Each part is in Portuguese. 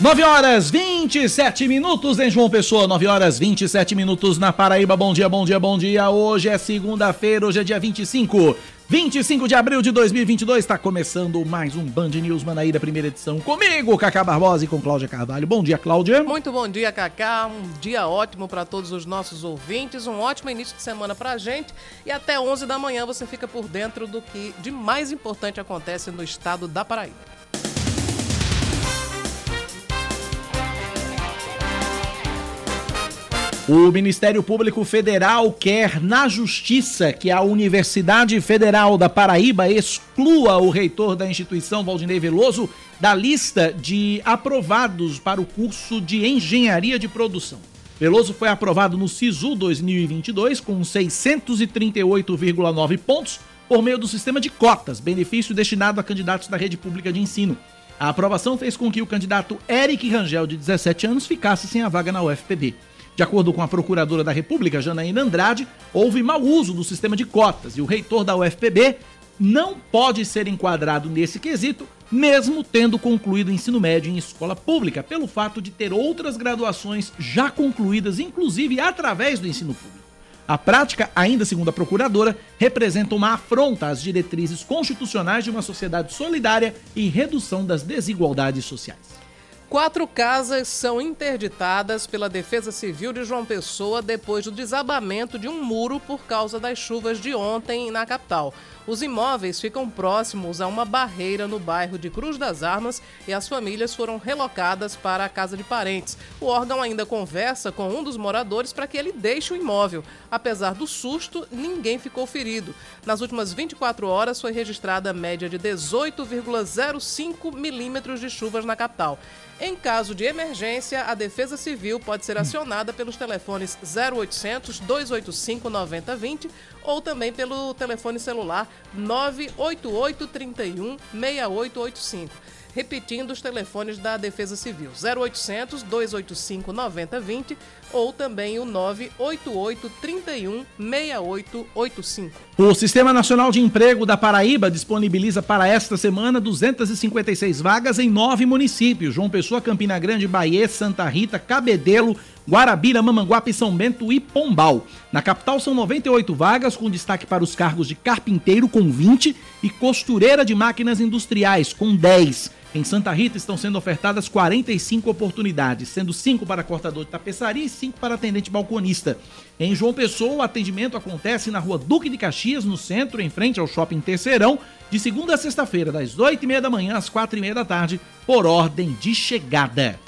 Nove horas 27 minutos em João Pessoa, 9 horas 27 minutos na Paraíba. Bom dia, bom dia, bom dia. Hoje é segunda-feira, hoje é dia 25 25 de abril de 2022, está começando mais um Band News Manaíra, primeira edição, comigo, Cacá Barbosa e com Cláudia Carvalho. Bom dia, Cláudia. Muito bom dia, Cacá. Um dia ótimo para todos os nossos ouvintes, um ótimo início de semana para a gente. E até 11 da manhã você fica por dentro do que de mais importante acontece no estado da Paraíba. O Ministério Público Federal quer, na Justiça, que a Universidade Federal da Paraíba exclua o reitor da instituição, Valdinei Veloso, da lista de aprovados para o curso de Engenharia de Produção. Veloso foi aprovado no SISU 2022 com 638,9 pontos por meio do sistema de cotas, benefício destinado a candidatos da rede pública de ensino. A aprovação fez com que o candidato Eric Rangel, de 17 anos, ficasse sem a vaga na UFPB. De acordo com a Procuradora da República, Janaína Andrade, houve mau uso do sistema de cotas e o reitor da UFPB não pode ser enquadrado nesse quesito, mesmo tendo concluído o ensino médio em escola pública, pelo fato de ter outras graduações já concluídas, inclusive através do ensino público. A prática, ainda segundo a procuradora, representa uma afronta às diretrizes constitucionais de uma sociedade solidária e redução das desigualdades sociais. Quatro casas são interditadas pela Defesa Civil de João Pessoa depois do desabamento de um muro por causa das chuvas de ontem na capital. Os imóveis ficam próximos a uma barreira no bairro de Cruz das Armas e as famílias foram relocadas para a casa de parentes. O órgão ainda conversa com um dos moradores para que ele deixe o imóvel. Apesar do susto, ninguém ficou ferido. Nas últimas 24 horas foi registrada a média de 18,05 milímetros de chuvas na capital. Em caso de emergência, a Defesa Civil pode ser acionada pelos telefones 0800 285 9020 ou também pelo telefone celular 988 31 6885 repetindo os telefones da Defesa Civil: 0800 285 9020 ou também o 988 31 6885. O Sistema Nacional de Emprego da Paraíba disponibiliza para esta semana 256 vagas em nove municípios: João Pessoa, Campina Grande, Bahia, Santa Rita, Cabedelo, Guarabira, Mamanguape, São Bento e Pombal. Na capital são 98 vagas, com destaque para os cargos de carpinteiro, com 20, e costureira de máquinas industriais, com 10. Em Santa Rita estão sendo ofertadas 45 oportunidades, sendo 5 para cortador de tapeçaria e 5 para atendente balconista. Em João Pessoa, o atendimento acontece na rua Duque de Caxias, no centro, em frente ao shopping Terceirão, de segunda a sexta-feira, das 8h30 da manhã às 4h30 da tarde, por ordem de chegada.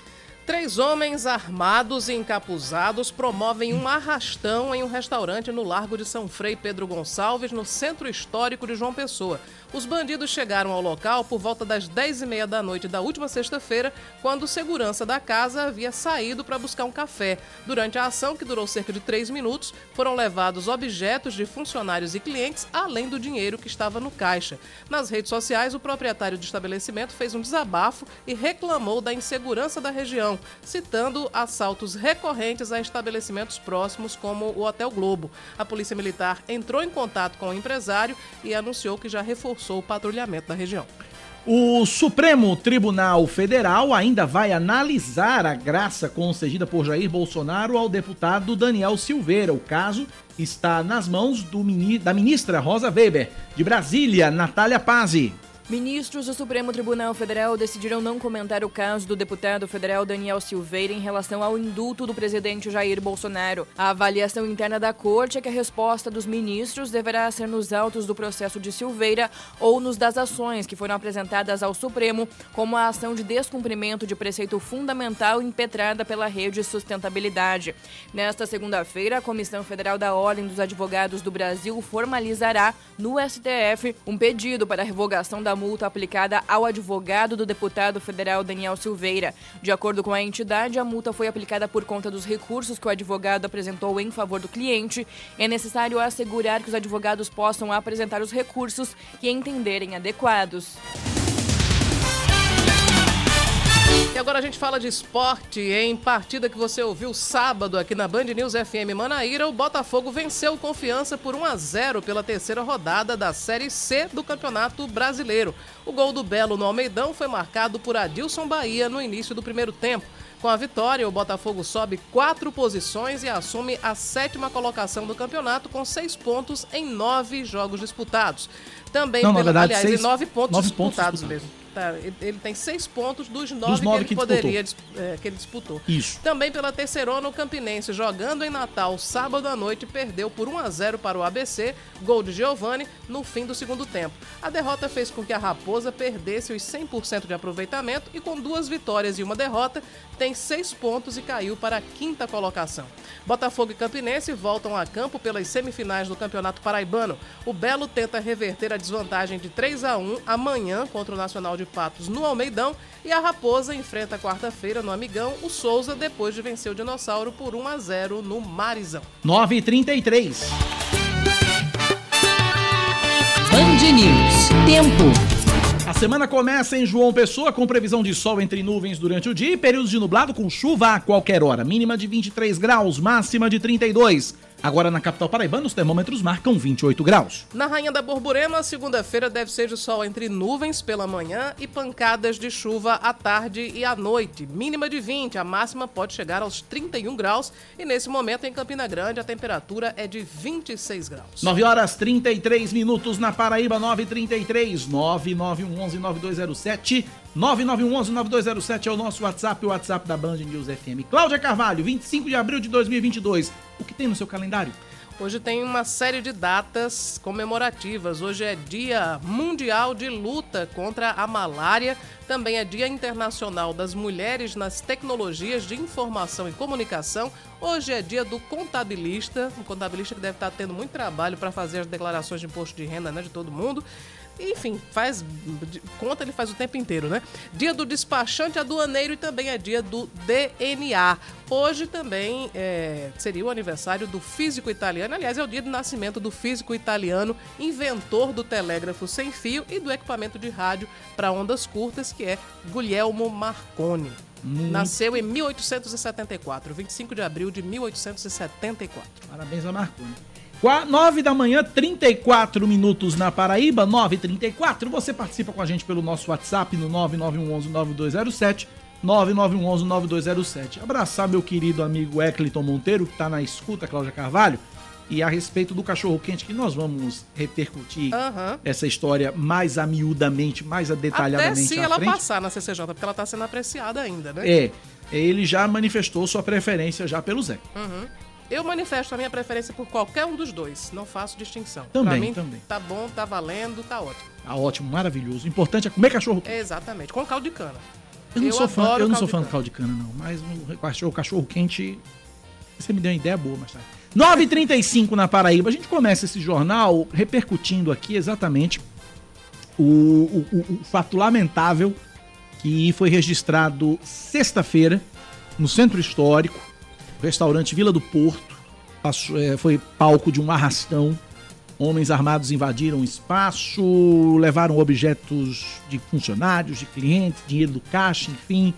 Três homens armados e encapuzados promovem um arrastão em um restaurante no Largo de São Frei Pedro Gonçalves, no centro histórico de João Pessoa. Os bandidos chegaram ao local por volta das 10h30 da noite da última sexta-feira, quando o segurança da casa havia saído para buscar um café. Durante a ação, que durou cerca de três minutos, foram levados objetos de funcionários e clientes, além do dinheiro que estava no caixa. Nas redes sociais, o proprietário do estabelecimento fez um desabafo e reclamou da insegurança da região citando assaltos recorrentes a estabelecimentos próximos, como o Hotel Globo. A Polícia Militar entrou em contato com o empresário e anunciou que já reforçou o patrulhamento da região. O Supremo Tribunal Federal ainda vai analisar a graça concedida por Jair Bolsonaro ao deputado Daniel Silveira. O caso está nas mãos do, da ministra Rosa Weber. De Brasília, Natália Pazzi. Ministros do Supremo Tribunal Federal decidiram não comentar o caso do deputado federal Daniel Silveira em relação ao indulto do presidente Jair Bolsonaro. A avaliação interna da corte é que a resposta dos ministros deverá ser nos autos do processo de Silveira ou nos das ações que foram apresentadas ao Supremo, como a ação de descumprimento de preceito fundamental impetrada pela Rede Sustentabilidade. Nesta segunda-feira, a Comissão Federal da Ordem dos Advogados do Brasil formalizará no STF um pedido para a revogação da multa aplicada ao advogado do deputado federal Daniel Silveira. De acordo com a entidade, a multa foi aplicada por conta dos recursos que o advogado apresentou em favor do cliente. É necessário assegurar que os advogados possam apresentar os recursos que entenderem adequados. E agora a gente fala de esporte. Em partida que você ouviu sábado aqui na Band News FM Manaíra, o Botafogo venceu confiança por 1 a 0 pela terceira rodada da Série C do Campeonato Brasileiro. O gol do Belo no Almeidão foi marcado por Adilson Bahia no início do primeiro tempo. Com a vitória, o Botafogo sobe quatro posições e assume a sétima colocação do campeonato com seis pontos em nove jogos disputados. Também, Não, pela, verdade, aliás, seis- em nove pontos nove pontos disputados. mesmo. Tá, ele- tem seis pontos dos nove, Dos nove que que ele poderia dis- é, que ele disputou. Isso. Também pela terceirona, o Campinense, jogando em Natal sábado à noite, perdeu por 1 a 0 para o ABC, gol de Giovani, no fim do segundo tempo. A derrota fez com que a Raposa perdesse os 100% de aproveitamento e, com duas vitórias e uma derrota, tem seis pontos e caiu para a quinta colocação. Botafogo e Campinense voltam a campo pelas semifinais do Campeonato Paraibano. O Belo tenta reverter a desvantagem de 3 a 1 amanhã contra o Nacional de Patos no Almeidão e a Raposa enfrenta quarta-feira no Amigão o Souza depois de vencer o Dinossauro por 1 a 0 no Marizão. 9 e 33 Band News. Tempo. A semana começa em João Pessoa com previsão de sol entre nuvens durante o dia e períodos de nublado com chuva a qualquer hora. Mínima de 23 graus, máxima de 32. Agora na capital paraibana os termômetros marcam 28 graus. Na Rainha da Borborema, segunda-feira deve ser de sol entre nuvens pela manhã e pancadas de chuva à tarde e à noite. Mínima de 20, a máxima pode chegar aos 31 graus e nesse momento em Campina Grande a temperatura é de 26 graus. 9 horas 33 minutos na Paraíba, 933 9911 9207 9911 9207 é o nosso WhatsApp, o WhatsApp da Band News FM. Cláudia Carvalho, 25 de abril de 2022. O que tem no seu calendário? Hoje tem uma série de datas comemorativas. Hoje é Dia Mundial de Luta contra a Malária. Também é Dia Internacional das Mulheres nas Tecnologias de Informação e Comunicação. Hoje é dia do contabilista, um contabilista que deve estar tendo muito trabalho para fazer as declarações de imposto de renda né, de todo mundo. Enfim, faz conta ele faz o tempo inteiro, né? Dia do despachante aduaneiro e também é dia do DNA. Hoje também é, seria o aniversário do físico italiano. Aliás, é o dia de nascimento do físico italiano, inventor do telégrafo sem fio e do equipamento de rádio para ondas curtas, que é Guglielmo Marconi. Nasceu em 1874, 25 de abril de 1874. Parabéns a Marconi. 9 da manhã, 34 minutos na Paraíba, 9h34. Você participa com a gente pelo nosso WhatsApp no 9911-9207. 9911-9207. Abraçar meu querido amigo Ecliton Monteiro, que está na escuta, Cláudia Carvalho. E a respeito do cachorro quente, que nós vamos repercutir Aham. essa história mais amiudamente, mais Até detalhadamente se à ela frente. passar na CCJ, porque ela está sendo apreciada ainda, né? É, ele já manifestou sua preferência já pelo Zé. Eu manifesto a minha preferência por qualquer um dos dois. Não faço distinção. Também, pra mim, também. tá bom, tá valendo, tá ótimo. Tá ótimo, maravilhoso. O importante é comer cachorro quente. Exatamente. Com caldo de cana. Eu não Eu sou fã, eu não sou fã do caldo de cana, não. Mas o cachorro, cachorro quente. Você me deu uma ideia boa mais tarde. 9h35 na Paraíba. A gente começa esse jornal repercutindo aqui exatamente o- o- o fato lamentável que foi registrado sexta-feira no centro histórico, restaurante Vila do Porto. Passou- é, foi palco de um arrastão. Homens armados invadiram o espaço, levaram objetos de funcionários, de clientes, dinheiro do caixa, enfim.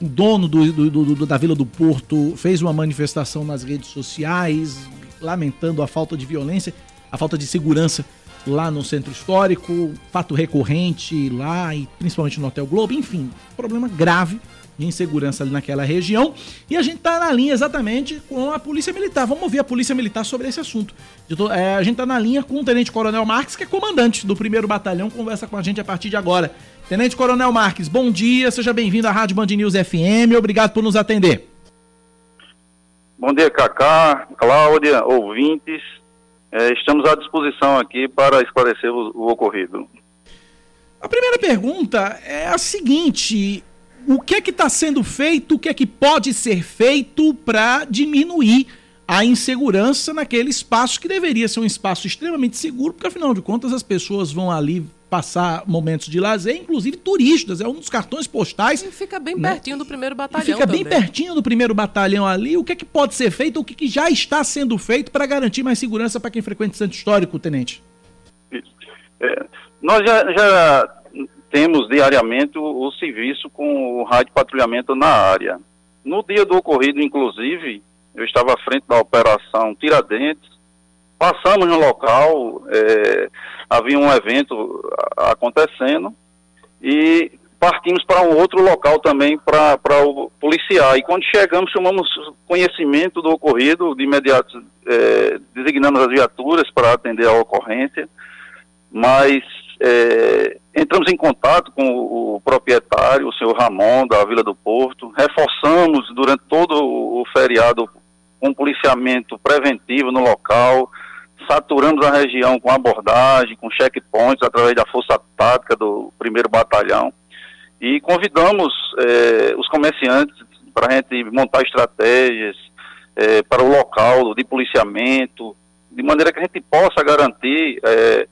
O dono do, do- do- da Vila do Porto fez uma manifestação nas redes sociais, lamentando a falta de violência, a falta de segurança lá no centro histórico, fato recorrente lá e principalmente no Hotel Globo, enfim, problema grave insegurança ali naquela região. E a gente tá na linha exatamente com a Polícia Militar. Vamos ouvir a Polícia Militar sobre esse assunto. Tô- é, a gente tá na linha com o Tenente Coronel Marques, que é comandante do primeiro batalhão, conversa com a gente a partir de agora. Tenente Coronel Marques, bom dia, seja bem-vindo à Rádio Band News FM, obrigado por nos atender. Bom dia, Cacá, Cláudia, ouvintes. É, estamos à disposição aqui para esclarecer o, o ocorrido. A primeira pergunta é a seguinte: o que é que está sendo feito, o que é que pode ser feito para diminuir a insegurança naquele espaço que deveria ser um espaço extremamente seguro, porque afinal de contas as pessoas vão ali passar momentos de lazer, inclusive turistas, é um dos cartões postais. E fica bem Né? pertinho do primeiro E batalhão fica bem também. pertinho do primeiro batalhão ali. O que é que pode ser feito, o que, que já está sendo feito para garantir mais segurança para quem frequenta o centro histórico, tenente? É, nós já, já temos diariamente o, o serviço com o rádio patrulhamento na área. No dia do ocorrido, inclusive, eu estava à frente da operação Tiradentes, passamos no local, é, havia um evento acontecendo e partimos para um outro local também para policiar. E quando chegamos, chamamos conhecimento do ocorrido, de imediato é, designamos as viaturas para atender a ocorrência, mas é, entramos em contato com o proprietário, o senhor Ramon, da Vila do Porto, reforçamos durante todo o feriado um policiamento preventivo no local, saturamos a região com abordagem, com checkpoints através da força tática do primeiro batalhão. E convidamos é, os comerciantes para a gente montar estratégias é, para o local de policiamento, de maneira que a gente possa garantir é,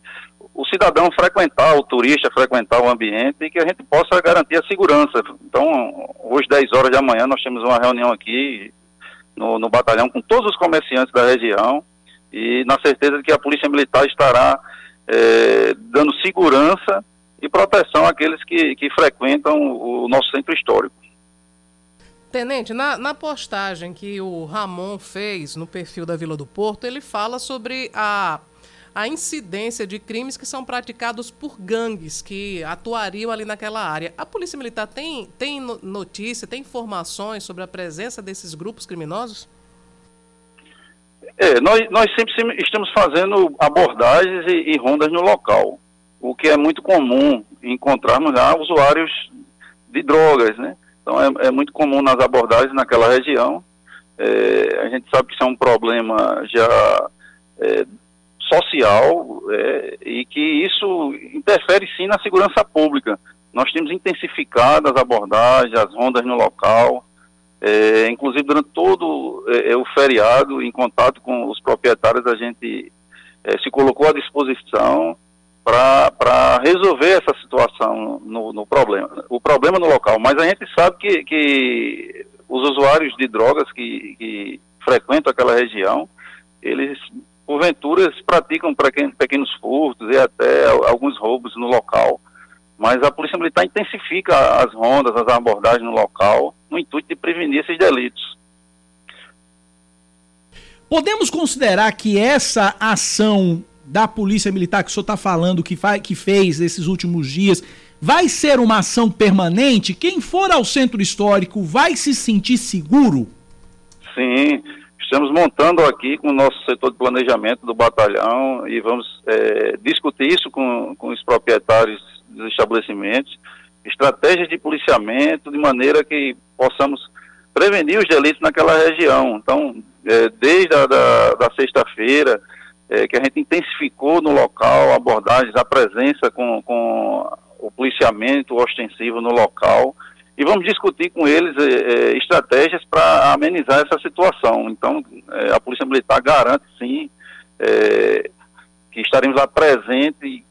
o cidadão frequentar, o turista frequentar o ambiente e que a gente possa garantir a segurança. Então, hoje, 10 horas da manhã, nós temos uma reunião aqui no, no batalhão com todos os comerciantes da região e na certeza de que a Polícia Militar estará é, dando segurança e proteção àqueles que, que frequentam o nosso centro histórico. Tenente, na, na, postagem que o Ramon fez no perfil da Vila do Porto, ele fala sobre a a incidência de crimes que são praticados por gangues que atuariam ali naquela área. A Polícia Militar tem, tem notícia, tem informações sobre a presença desses grupos criminosos? É, nós, nós sempre estamos fazendo abordagens e, e rondas no local, o que é muito comum encontrarmos já usuários de drogas, né? Então é, é muito comum nas abordagens naquela região. É, a gente sabe que isso é um problema já é, social é, e que isso interfere sim na segurança pública. Nós temos intensificado as abordagens, as rondas no local, é, inclusive durante todo é, é o feriado, em contato com os proprietários, a gente é, se colocou à disposição para resolver essa situação no, no, problema, o problema no local. Mas a gente sabe que, que os usuários de drogas que, que frequentam aquela região, eles porventura praticam pequenos furtos e até alguns roubos no local. Mas a Polícia Militar intensifica as rondas, as abordagens no local, no intuito de prevenir esses delitos. Podemos considerar que essa ação da Polícia Militar que o senhor está falando, que, que fez esses últimos dias, vai ser uma ação permanente? Quem for ao centro histórico vai se sentir seguro? Sim, Estamos montando aqui com o nosso setor de planejamento do batalhão e vamos é, discutir isso com, com os proprietários dos estabelecimentos, estratégias de policiamento de maneira que possamos prevenir os delitos naquela região. Então, é, desde a da, da sexta-feira, é, que a gente intensificou no local abordagens, a presença com, com o policiamento ostensivo no local, e vamos discutir com eles é, estratégias para amenizar essa situação. Então, é, a Polícia Militar garante, sim, é, que estaremos lá presentes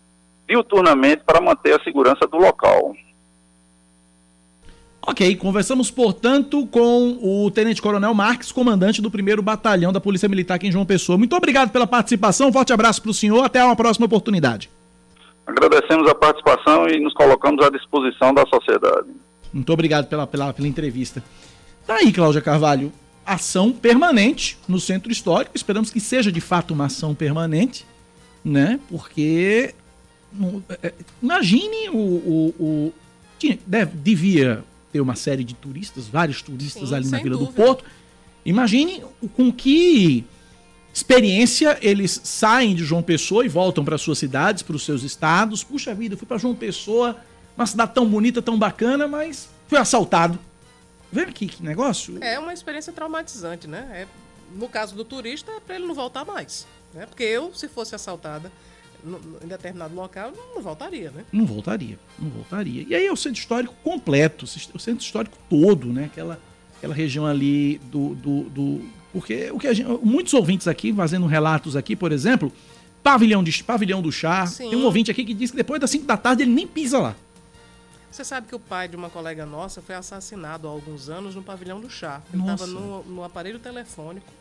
diuturnamente para manter a segurança do local. Ok, conversamos, portanto, com o Tenente Coronel Marques, comandante do primeiro Batalhão da Polícia Militar aqui em João Pessoa. Muito obrigado pela participação, forte abraço para o senhor, até uma próxima oportunidade. Agradecemos a participação e nos colocamos à disposição da sociedade. Muito obrigado pela, pela, pela entrevista. Tá aí, Cláudia Carvalho. Ação permanente no centro histórico. Esperamos que seja de fato uma ação permanente, né? Porque. É, imagine o. o, o tinha, deve, devia ter uma série de turistas, vários turistas Sim, ali na Vila dúvida. do Porto. Imagine com que experiência eles saem de João Pessoa e voltam para suas cidades, para os seus estados. Puxa vida, eu fui para João Pessoa uma cidade tão bonita, tão bacana, mas foi assaltado. Vê aqui que negócio. É uma experiência traumatizante, né? É, no caso do turista, é para ele não voltar mais. Né? Porque eu, se fosse assaltada em determinado local, não voltaria, né? Não voltaria, não voltaria. E aí é o centro histórico completo, o centro histórico todo, né? Aquela, aquela região ali do, do, do porque o que gente, muitos ouvintes aqui fazendo relatos aqui, por exemplo, pavilhão de pavilhão do chá. Sim. Tem um ouvinte aqui que diz que depois das 5 da tarde ele nem pisa lá. Você sabe que o pai de uma colega nossa foi assassinado há alguns anos no pavilhão do chá. Ele estava no, no, aparelho telefônico,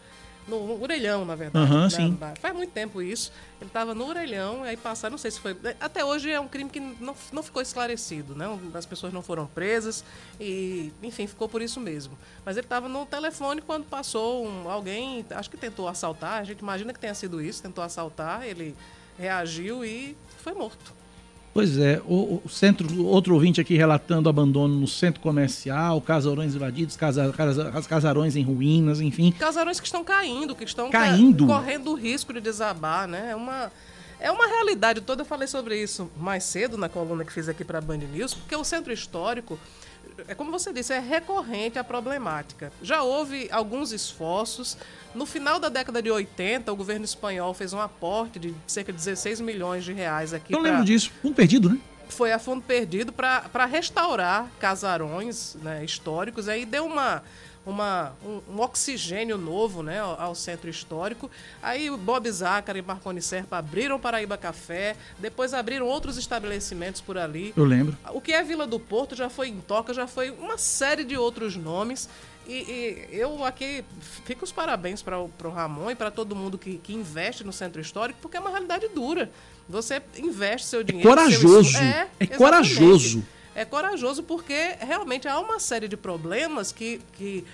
no Orelhão, na verdade. Aham, né? sim. Faz muito tempo isso. Ele estava no Orelhão, aí passaram, não sei se foi. Até hoje é um crime que não, não ficou esclarecido, né? As pessoas não foram presas e, enfim, ficou por isso mesmo. Mas ele estava no telefone quando passou um, alguém, acho que tentou assaltar, a gente imagina que tenha sido isso, tentou assaltar, ele reagiu e foi morto. Pois é, o, o centro, outro ouvinte aqui relatando abandono no centro comercial, casarões invadidos, casa, casa, casarões em ruínas, enfim. Casarões que estão caindo, que estão Caindo? ca- correndo o risco de desabar, né? É uma, é uma realidade toda. Eu falei sobre isso mais cedo na coluna que fiz aqui para a Band News, porque o centro histórico, é como você disse, é recorrente a problemática. Já houve alguns esforços. No final da década de 80, o governo espanhol fez um aporte de cerca de 16 milhões de reais aqui Eu pra- lembro disso, um perdido, né? foi a fundo perdido para restaurar casarões né, históricos. Aí deu uma, uma, um, um oxigênio novo né, ao, ao centro histórico. Aí o Bob Zácara e Marconi Serpa abriram Paraíba Café, depois abriram outros estabelecimentos por ali. Eu lembro. O que é Vila do Porto já foi em Toca, já foi uma série de outros nomes. E, e eu aqui fico os parabéns para o Ramon e para todo mundo que, que investe no centro histórico, porque é uma realidade dura. Você investe seu dinheiro. seu corajoso. estu- É exatamente. corajoso. É corajoso porque realmente há uma série de problemas que, que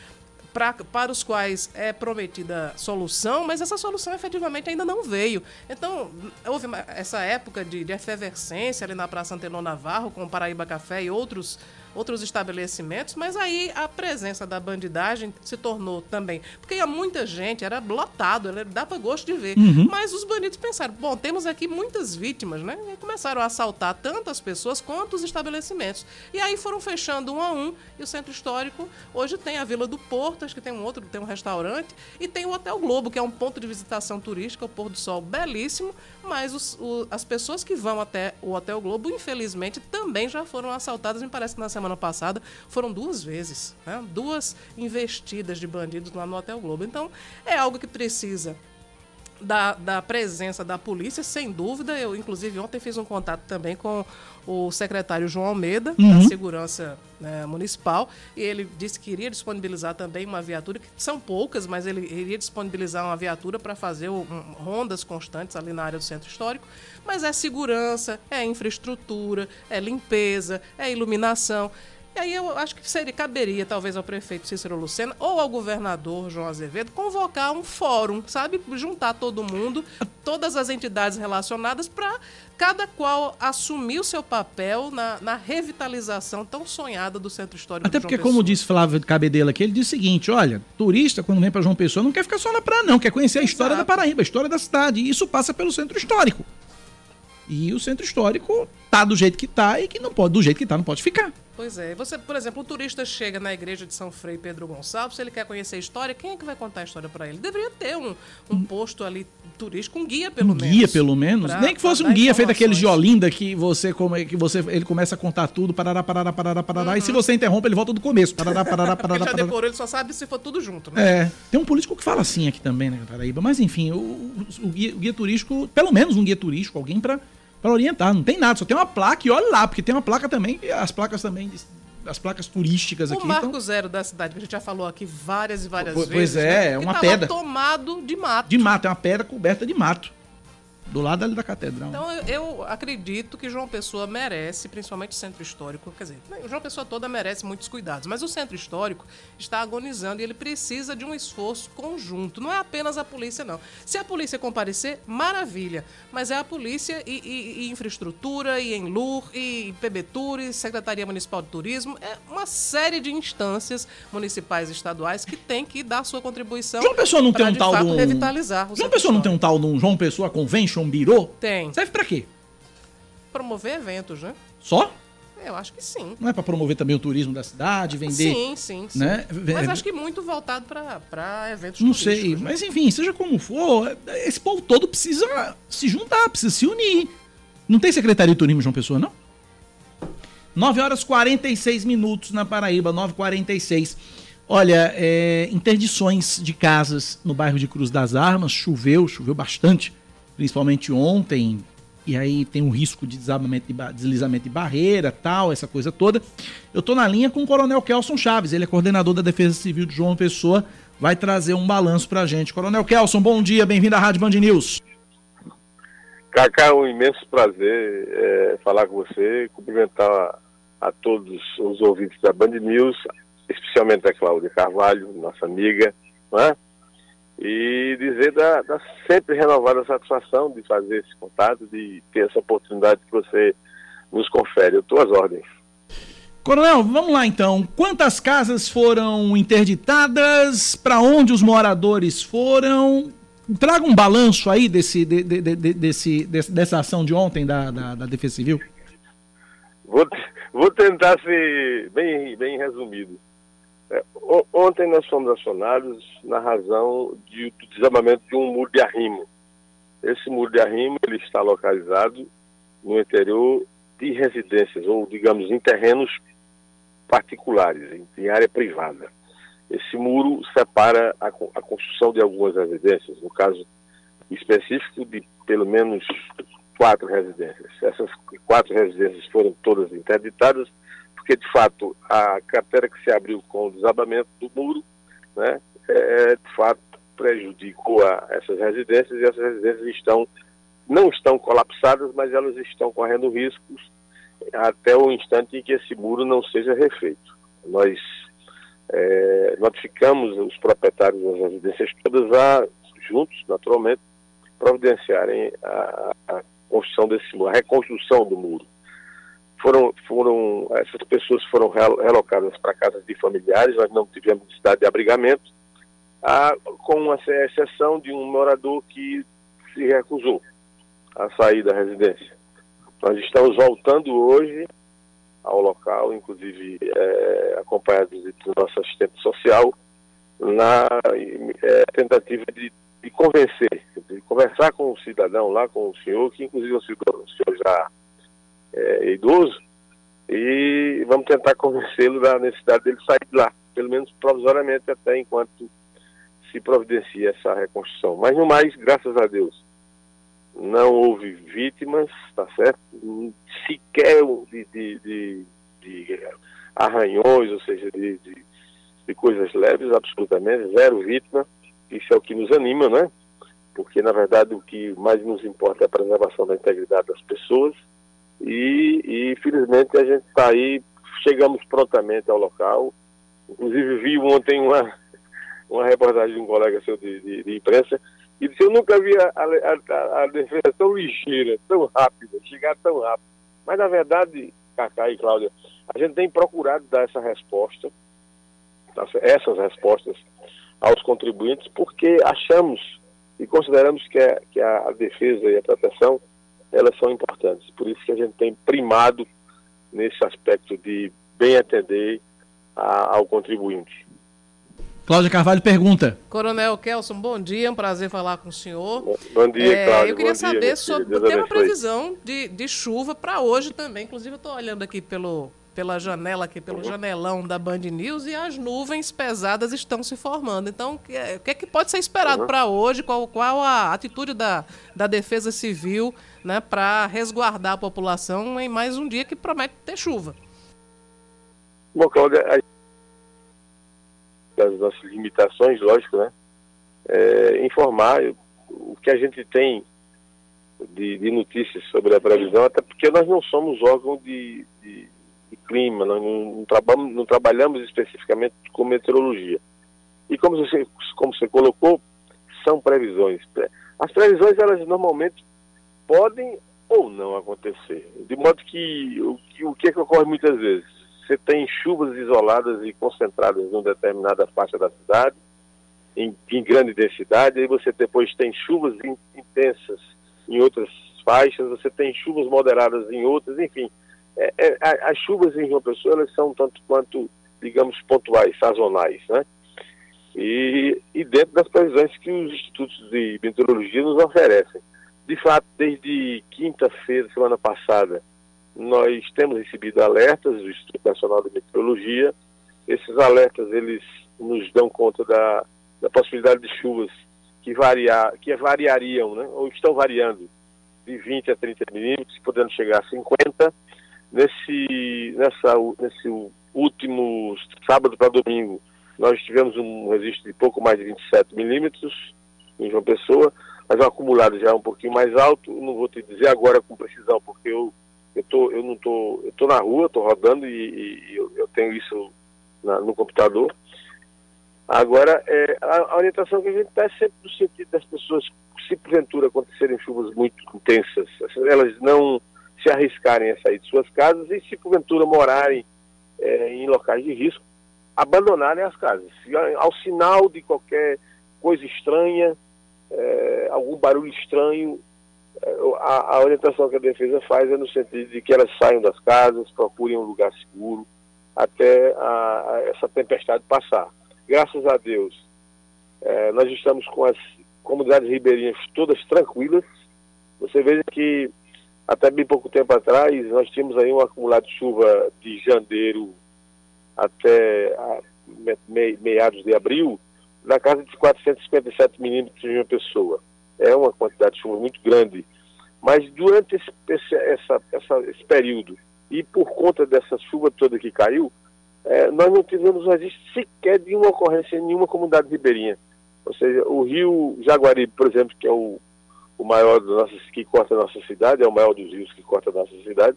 pra, para os quais é prometida solução, mas essa solução efetivamente ainda não veio. Então, houve uma- essa época de, de efervescência ali na Praça Antenor Navarro, com o Paraíba Café e outros, outros estabelecimentos, mas aí a presença da bandidagem se tornou também. Porque ia muita gente, era lotado, era- dava gosto de ver. Mas os bandidos pensaram: bom, temos aqui muitas vítimas, né? E começaram a assaltar tanto as pessoas quanto os estabelecimentos. E aí foram fechando um a um, e o centro histórico hoje tem a Vila do Porto, acho que tem um outro, tem um restaurante, e tem o Hotel Globo, que é um ponto de visitação turística, o pôr do sol belíssimo, mas os- o- as pessoas que vão até o Hotel Globo, infelizmente, também já foram assaltadas, me parece que na semana passada foram duas vezes, né? duas investidas de bandidos lá no Hotel Globo. Então, é algo que precisa da, da presença da polícia, sem dúvida. Eu, inclusive, ontem fiz um contato também com o secretário João Almeida, da Segurança né, Municipal, e ele disse que iria disponibilizar também uma viatura, que são poucas, mas ele iria disponibilizar uma viatura para fazer um- rondas constantes ali na área do centro histórico. Mas é segurança, é infraestrutura, é limpeza, é iluminação. E aí eu acho que seria, caberia talvez ao prefeito Cícero Lucena ou ao governador João Azevedo convocar um fórum, sabe? Juntar todo mundo, todas as entidades relacionadas para cada qual assumir o seu papel na, na revitalização tão sonhada do centro histórico Até porque, como disse Flávio Cabedelo aqui, ele disse o seguinte: olha, turista, quando vem para João Pessoa, não quer ficar só na praia, não, quer conhecer a história Exato. da Paraíba, a história da cidade. E isso passa pelo centro histórico. E o centro histórico tá do jeito que tá e que não pode, do jeito que tá, não pode ficar. Pois é. Você, por exemplo, o turista chega na igreja de São Frei Pedro Gonçalves, se ele quer conhecer a história, quem é que vai contar a história para ele? Deveria ter um, um posto ali turístico, um guia pelo um menos. guia, pelo menos. pra- Nem que fosse um guia feito aqueles de. Olinda que você, come, que você ele começa a contar tudo, parará, parará, parará, parará. E se você interrompe, ele volta do começo. Parará, parará, parará, já parará. decorou, ele só sabe se for tudo junto, né? É, tem um político que fala assim aqui também, né, Paraíba. Mas enfim, o, o- o guia, o guia turístico, pelo menos um guia turístico, alguém pra, pra orientar. Não tem nada, só tem uma placa e olha lá, porque tem uma placa também, e as placas também, as placas turísticas O aqui. Marco então, Zero da cidade, que a gente já falou aqui várias e várias Pois vezes. é, né? é uma tá pedra. Tomado de mato. de mato, é uma pedra coberta de mato. Do lado ali da catedral. Então eu, acredito que João Pessoa merece, principalmente o centro histórico, quer dizer, o João Pessoa toda merece muitos cuidados, mas o centro histórico está agonizando e ele precisa de um esforço conjunto. Não é apenas a polícia, não. Se a polícia comparecer, maravilha, mas é a polícia e, e- e infraestrutura, e em LUR, e PBTUR, e Secretaria Municipal de Turismo, é uma série de instâncias municipais e estaduais que tem que dar sua contribuição João Pessoa não tem um tal de um- revitalizar João Pessoa não tem um tal de um João Pessoa Convention Bureau? Tem. Serve pra quê? Promover eventos, né? Só? Eu acho que sim. Não é pra promover também o turismo da cidade, vender. Sim, sim, sim. né? Mas acho que muito voltado para eventos Não sei, né? mas enfim, seja como for, esse povo todo precisa se juntar, precisa se unir. Não tem Secretaria de Turismo João Pessoa, não? 9 horas 46 minutos na Paraíba, 9h46. Olha, é, interdições de casas no bairro de Cruz das Armas, choveu, choveu bastante, principalmente ontem, e aí tem um risco de deslizamento de barreira, tal, essa coisa toda. Eu estou na linha com o Coronel Kelson Chaves, ele é coordenador da Defesa Civil de João Pessoa, vai trazer um balanço para a gente. Coronel Kelson, bom dia, bem-vindo à Rádio Band News. Cacá, é um imenso prazer é, falar com você, cumprimentar a, a, todos os ouvintes da Band News, especialmente a Cláudia Carvalho, nossa amiga, né? E dizer da, da, sempre renovada satisfação de fazer esse contato, de ter essa oportunidade que você nos confere. Eu estou às ordens. Coronel, vamos lá então. Quantas casas foram interditadas? Para onde os moradores foram? Traga um balanço aí desse, de, de, de, desse, dessa ação de ontem da, da, da Defesa Civil. Vou, vou tentar ser bem, bem resumido. É, ontem nós fomos acionados na razão de, do desabamento de um muro de arrimo. Esse muro de arrimo ele está localizado no interior de residências, ou digamos, em terrenos particulares, em, em área privada. Esse muro separa a, a, construção de algumas residências, no caso específico de pelo menos quatro residências. Essas quatro residências foram todas interditadas porque de fato a cratera que se abriu com o desabamento do muro, né, é, de fato prejudicou a essas residências e essas residências estão não estão colapsadas, mas elas estão correndo riscos até o instante em que esse muro não seja refeito. Nós é, notificamos os proprietários das residências todas a, juntos, naturalmente, providenciarem a, a construção desse muro, a reconstrução do muro foram, foram essas pessoas foram relocadas para casas de familiares, nós não tivemos necessidade de abrigamento, a, com a exceção de um morador que se recusou a sair da residência. Nós estamos voltando hoje ao local, inclusive é, acompanhados do nosso assistente social, na é, tentativa de, de, convencer, de conversar com o cidadão lá, com o senhor, que inclusive o senhor, o senhor já é, idoso, e vamos tentar convencê-lo da necessidade dele sair de lá, pelo menos provisoriamente até enquanto se providencia essa reconstrução. Mas no mais, graças a Deus, não houve vítimas, tá certo? Sequer de, de, de, de arranhões, ou seja, de, de, de, coisas leves, absolutamente, zero vítima. Isso é o que nos anima, né? Porque, na verdade, o que mais nos importa é a preservação da integridade das pessoas e, e felizmente a gente está aí, chegamos prontamente ao local. Inclusive vi ontem uma, uma reportagem de um colega seu de, de, de imprensa e disse, eu nunca vi a, a, a, defesa tão ligeira, tão rápida, chegar tão rápido. Mas na verdade, Cacá e Cláudia, a gente tem procurado dar essa resposta, tá essas respostas aos contribuintes, porque achamos e consideramos que, a, que a defesa e a proteção elas são importantes. Por isso que a gente tem primado nesse aspecto de bem atender a, ao contribuinte. Cláudia Carvalho pergunta. Coronel Kelson, bom dia, é um prazer falar com o senhor. Bom dia, é, Cláudia. Eu queria bom saber dia, sobre. Tem uma previsão de, de chuva para hoje também. Inclusive, eu estou olhando aqui pelo, pela janela, aqui pelo janelão da Band News e as nuvens pesadas estão se formando. Então, o que, é, que, é que pode ser esperado uhum. para hoje? Qual, qual a atitude da, da Defesa Civil né, para resguardar a população em mais um dia que promete ter chuva? Bom, Cláudia, as nossas limitações, lógico, né? É, informar o que a gente tem de, de, notícias sobre a previsão, até porque nós não somos órgão de, de de clima, nós não, não, trabalhamos, não trabalhamos especificamente com meteorologia. E como você, como você colocou, são previsões. As previsões, elas normalmente podem ou não acontecer. De modo que o, o que, é que ocorre muitas vezes? Você tem chuvas isoladas e concentradas em uma determinada faixa da cidade, em, em grande densidade, e você depois tem chuvas in, intensas em outras faixas, você tem chuvas moderadas em outras, enfim é, é, as chuvas em João Pessoa elas são tanto quanto, digamos, pontuais, sazonais, né? E, e dentro das previsões que os institutos de meteorologia nos oferecem. De fato, desde quinta-feira, semana passada, nós temos recebido alertas do Instituto Nacional de Meteorologia. Esses alertas, eles nos dão conta da, da possibilidade de chuvas que, variar, que variariam, né? ou estão variando de 20 a 30 milímetros, podendo chegar a 50. Nesse, nessa, nesse último sábado para domingo, nós tivemos um registro de pouco mais de 27 milímetros em João Pessoa, mas o acumulado já é um pouquinho mais alto. Não vou te dizer agora com precisão, porque eu eu tô, eu não tô, eu tô na rua, tô rodando e, e eu, eu, tenho isso na, no computador. Agora, é, a, a, orientação que a gente dá é sempre no sentido das pessoas, se porventura acontecerem chuvas muito intensas, elas não se arriscarem a sair de suas casas e se porventura morarem é, em locais de risco, abandonarem as casas. Ao sinal de qualquer coisa estranha, é, algum barulho estranho, a, a, orientação que a defesa faz é no sentido de que elas saiam das casas, procurem um lugar seguro até a, a essa tempestade passar. Graças a Deus, é, nós estamos com as comunidades ribeirinhas todas tranquilas. Você veja que até bem pouco tempo atrás nós tínhamos aí um acumulado de chuva de janeiro até me, meados de abril na casa de 457 milímetros de uma pessoa é uma quantidade de chuva muito grande. Mas durante esse, esse, essa, essa, esse período, e por conta dessa chuva toda que caiu, é, nós não tivemos registro sequer de uma ocorrência em nenhuma comunidade ribeirinha. Ou seja, o rio Jaguaribe, por exemplo, que é o, o maior nossos, que corta a nossa cidade, é o maior dos rios que corta a nossa cidade,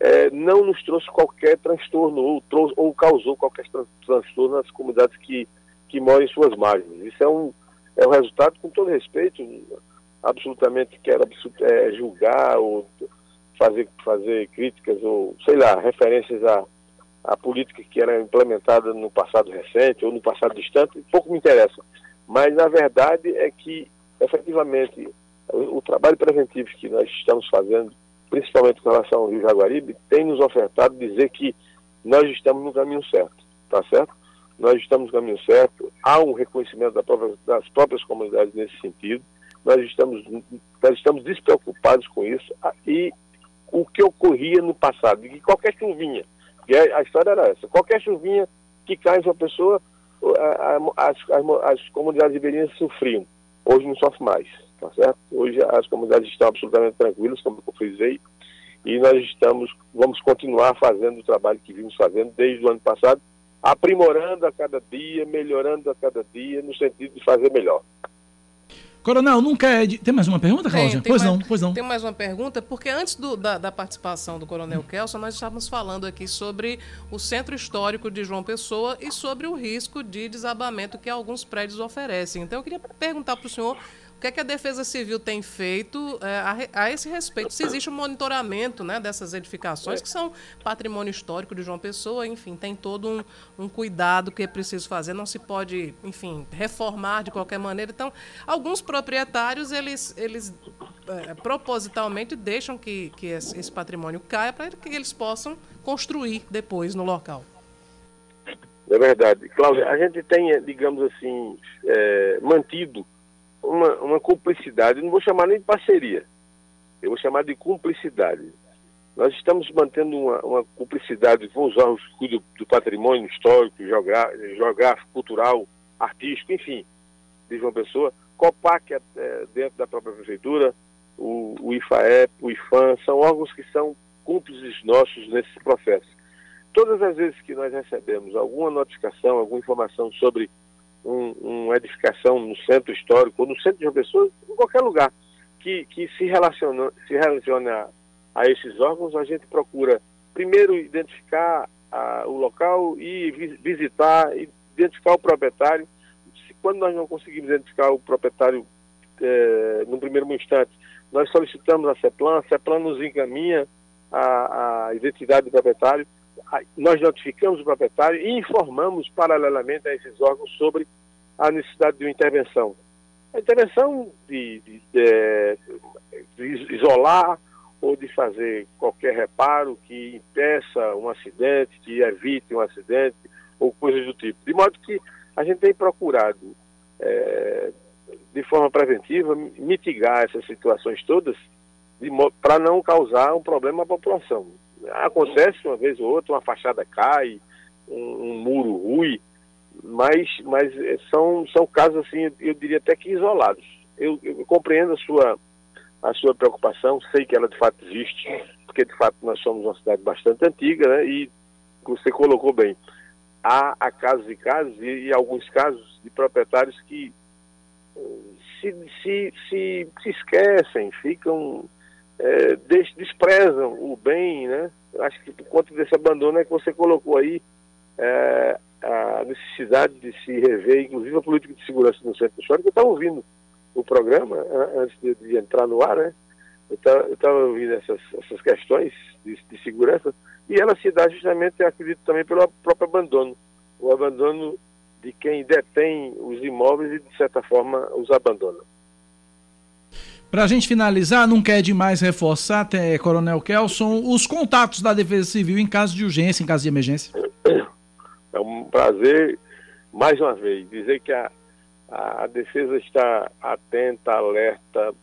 é, não nos trouxe qualquer transtorno ou, trouxe, ou causou qualquer transtorno nas comunidades que, que moram em suas margens. Isso é um, é o resultado, com todo respeito, absolutamente quero é, julgar ou fazer, fazer críticas ou, sei lá, referências à, à política que era implementada no passado recente ou no passado distante, pouco me interessa. Mas a verdade é que, efetivamente, o, trabalho preventivo que nós estamos fazendo, principalmente com relação ao Rio Jaguaribe, tem nos ofertado dizer que nós estamos no caminho certo, tá certo? nós estamos no caminho certo, há um reconhecimento da própria, das próprias comunidades nesse sentido, nós estamos, nós estamos despreocupados com isso. E o que ocorria no passado, que qualquer chuvinha, que a história era essa, qualquer chuvinha que cai em uma pessoa, as, as, as comunidades ribeirinhas sofriam, hoje não sofre mais, tá certo? Hoje as comunidades estão absolutamente tranquilas, como eu frisei, e nós estamos, vamos continuar fazendo o trabalho que vimos fazendo desde o ano passado, aprimorando a cada dia, melhorando a cada dia, no sentido de fazer melhor. Coronel, nunca é. De... Tem mais uma pergunta, Cláudia? Tem, pois mais, não, pois não. Tem mais uma pergunta, porque antes do, da, da, participação do Coronel Kelson, nós estávamos falando aqui sobre o centro histórico de João Pessoa e sobre o risco de desabamento que alguns prédios oferecem. Então, eu queria perguntar para o senhor que é que a Defesa Civil tem feito é, a, a, esse respeito? Se existe um monitoramento né, dessas edificações, que são patrimônio histórico de João Pessoa, enfim, tem todo um, um cuidado que é preciso fazer, não se pode, enfim, reformar de qualquer maneira. Então, alguns proprietários, eles, eles é, propositalmente deixam que, que esse, patrimônio caia para que eles possam construir depois no local. É verdade. Cláudia, a gente tem, digamos assim, é, mantido uma, uma cumplicidade, não vou chamar nem de parceria, eu vou chamar de cumplicidade. Nós estamos mantendo uma, uma cumplicidade os órgãos que cuidam do patrimônio histórico, geográfico, cultural, artístico, enfim, de João Pessoa. COPAC, é, dentro da própria prefeitura, o, o IFAEP, o IFAM, são órgãos que são cúmplices nossos nesse processo. Todas as vezes que nós recebemos alguma notificação, alguma informação sobre um, uma edificação no centro histórico ou no centro de uma pessoa, em qualquer lugar que, que se relaciona, se relaciona a, esses órgãos, a gente procura primeiro identificar a, o local e visitar, identificar o proprietário. Se, quando nós não conseguimos identificar o proprietário é, no primeiro instante, nós solicitamos a CEPLAN, a CEPLAN nos encaminha a, a identidade do proprietário nós notificamos o proprietário e informamos paralelamente a esses órgãos sobre a necessidade de uma intervenção. A intervenção de, de, de, de isolar ou de fazer qualquer reparo que impeça um acidente, que evite um acidente ou coisas do tipo. De modo que a gente tem procurado, é, de forma preventiva, mitigar essas situações todas para não causar um problema à população. Acontece uma vez ou outra, uma fachada cai, um, um muro rui, mas, mas são, são casos assim, eu diria até que isolados. Eu, eu compreendo a sua, a sua preocupação, sei que ela de fato existe, porque de fato nós somos uma cidade bastante antiga, né? E você colocou bem, há, há casos e casos, e, e alguns casos de proprietários que se, se, se, se esquecem, ficam, é, des, desprezam o bem, né? Acho que por conta desse abandono é que você colocou aí é, a necessidade de se rever, inclusive a política de segurança no centro histórico. Eu estava ouvindo o programa antes de, de, entrar no ar, né? Eu estava ouvindo essas, essas questões de, de, segurança e ela se dá justamente, acredito, também pelo próprio abandono. O abandono de quem detém os imóveis e, de certa forma, os abandona. Para a gente finalizar, não quer demais reforçar, até, Coronel Kelson, os contatos da Defesa Civil em caso de urgência, em caso de emergência. É um prazer, mais uma vez, dizer que a, a, defesa está atenta, alerta,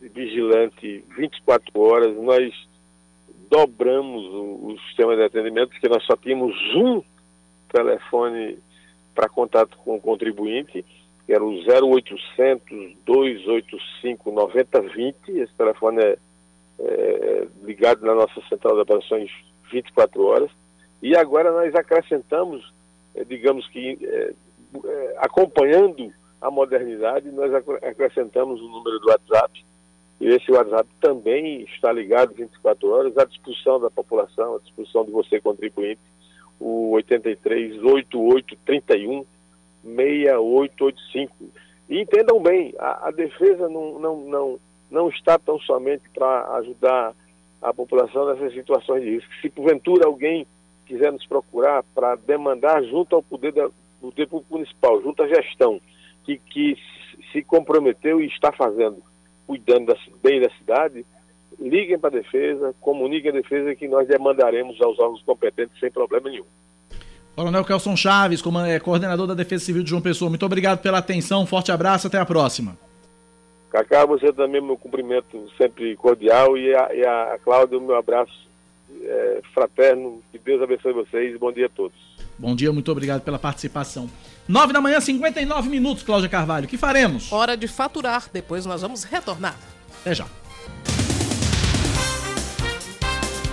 vigilante 24 horas. Nós dobramos o, o sistema de atendimento, porque nós só tínhamos um telefone para contato com o contribuinte, que era o 0800 285 9020. Esse telefone é, é ligado na nossa central de operações 24 horas. E agora nós acrescentamos, é, digamos que é, acompanhando a modernidade, nós acrescentamos o número do WhatsApp. E esse WhatsApp também está ligado 24 horas à disposição da população, à disposição de você contribuinte o 83 88 31 6885. E entendam bem, a, a defesa não, não, não, não está tão somente para ajudar a população nessas situações de risco. Se porventura alguém quiser nos procurar para demandar junto ao poder, da, poder público municipal, junto à gestão, que, que se comprometeu e está fazendo, cuidando da, bem da cidade, liguem para a defesa, comuniquem a defesa que nós demandaremos aos órgãos competentes sem problema nenhum. Coronel Kelson Chaves, é, coordenador da Defesa Civil de João Pessoa, muito obrigado pela atenção, forte abraço, até a próxima. Cacá, você também, meu cumprimento sempre cordial e a, e a Cláudia, meu abraço é, fraterno, que Deus abençoe vocês e bom dia a todos. Bom dia, muito obrigado pela participação. 9 da manhã, 59 minutos, Cláudia Carvalho. O que faremos? Hora de faturar, depois nós vamos retornar. Até já.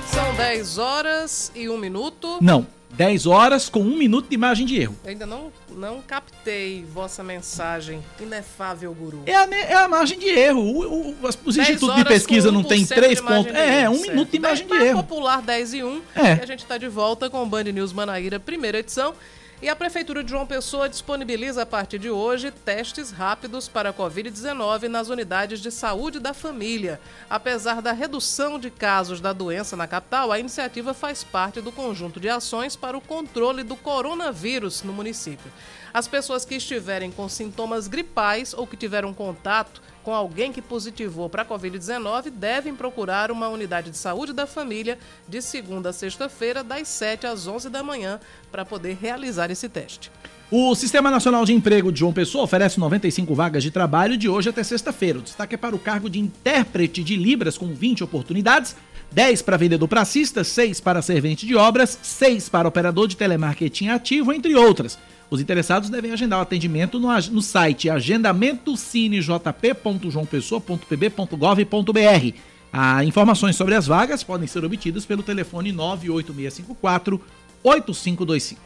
São 10 horas e 1 minuto. Não, 10 horas com 1 minuto de margem de erro. Eu ainda não, não captei vossa mensagem, inefável guru. É a, é a margem de erro. O, o, os institutos de pesquisa não tem 3 pontos. É, é, 1 minuto de margem de erro. Popular 10 e 1. É. E a gente está de volta com o Band News Manaíra, primeira edição. E a Prefeitura de João Pessoa disponibiliza a partir de hoje testes rápidos para a Covid-19 nas unidades de saúde da família. Apesar da redução de casos da doença na capital, a iniciativa faz parte do conjunto de ações para o controle do coronavírus no município. As pessoas que estiverem com sintomas gripais ou que tiveram contato com alguém que positivou para a Covid-19 devem procurar uma unidade de saúde da família de segunda a sexta-feira, das 7 às 11 da manhã, para poder realizar esse teste. O Sistema Nacional de Emprego de João Pessoa oferece 95 vagas de trabalho de hoje até sexta-feira. O destaque é para o cargo de intérprete de Libras, com 20 oportunidades, 10 para vendedor pracista, 6 para servente de obras, 6 para operador de telemarketing ativo, entre outras. Os interessados devem agendar o atendimento no, no site agendamentocinejp.joaopessoa.pb.gov.br. As informações sobre as vagas podem ser obtidas pelo telefone 98654 8525.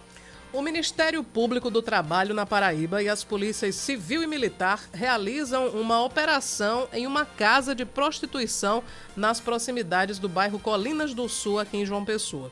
O Ministério Público do Trabalho na Paraíba e as polícias civil e militar realizam uma operação em uma casa de prostituição nas proximidades do bairro Colinas do Sul, aqui em João Pessoa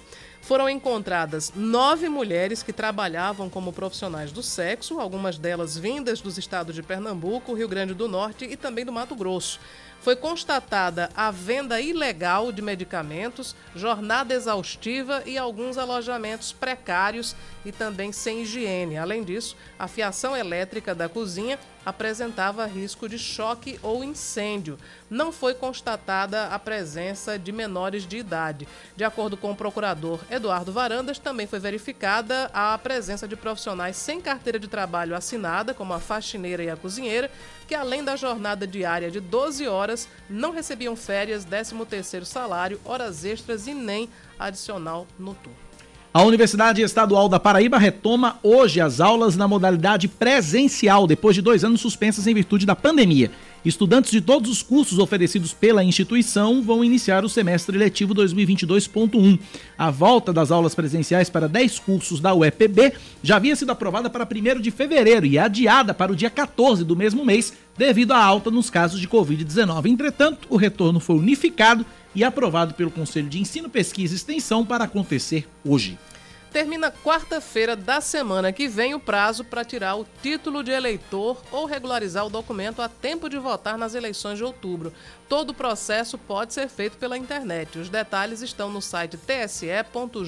foram encontradas nove mulheres que trabalhavam como profissionais do sexo, algumas delas vindas dos estados de Pernambuco, Rio Grande do Norte e também do Mato Grosso. Foi constatada a venda ilegal de medicamentos, jornada exaustiva e alguns alojamentos precários e também sem higiene. Além disso, a fiação elétrica da cozinha apresentava risco de choque ou incêndio. Não foi constatada a presença de menores de idade. De acordo com o procurador Eduardo Varandas, também foi verificada a presença de profissionais sem carteira de trabalho assinada, como a faxineira e a cozinheira, que além da jornada diária de 12 horas, não recebiam férias, 13º salário, horas extras e nem adicional noturno. A Universidade Estadual da Paraíba retoma hoje as aulas na modalidade presencial, depois de dois anos suspensas em virtude da pandemia. Estudantes de todos os cursos oferecidos pela instituição vão iniciar o semestre letivo 2022.1. A volta das aulas presenciais para 10 cursos da UEPB já havia sido aprovada para 1 de fevereiro e adiada para o dia 14 do mesmo mês, devido à alta nos casos de Covid-19. Entretanto, o retorno foi unificado e aprovado pelo Conselho de Ensino, Pesquisa e Extensão para acontecer hoje. Termina quarta-feira da semana que vem o prazo para tirar o título de eleitor ou regularizar o documento a tempo de votar nas eleições de outubro. Todo o processo pode ser feito pela internet. Os detalhes estão no site tse.jus.br.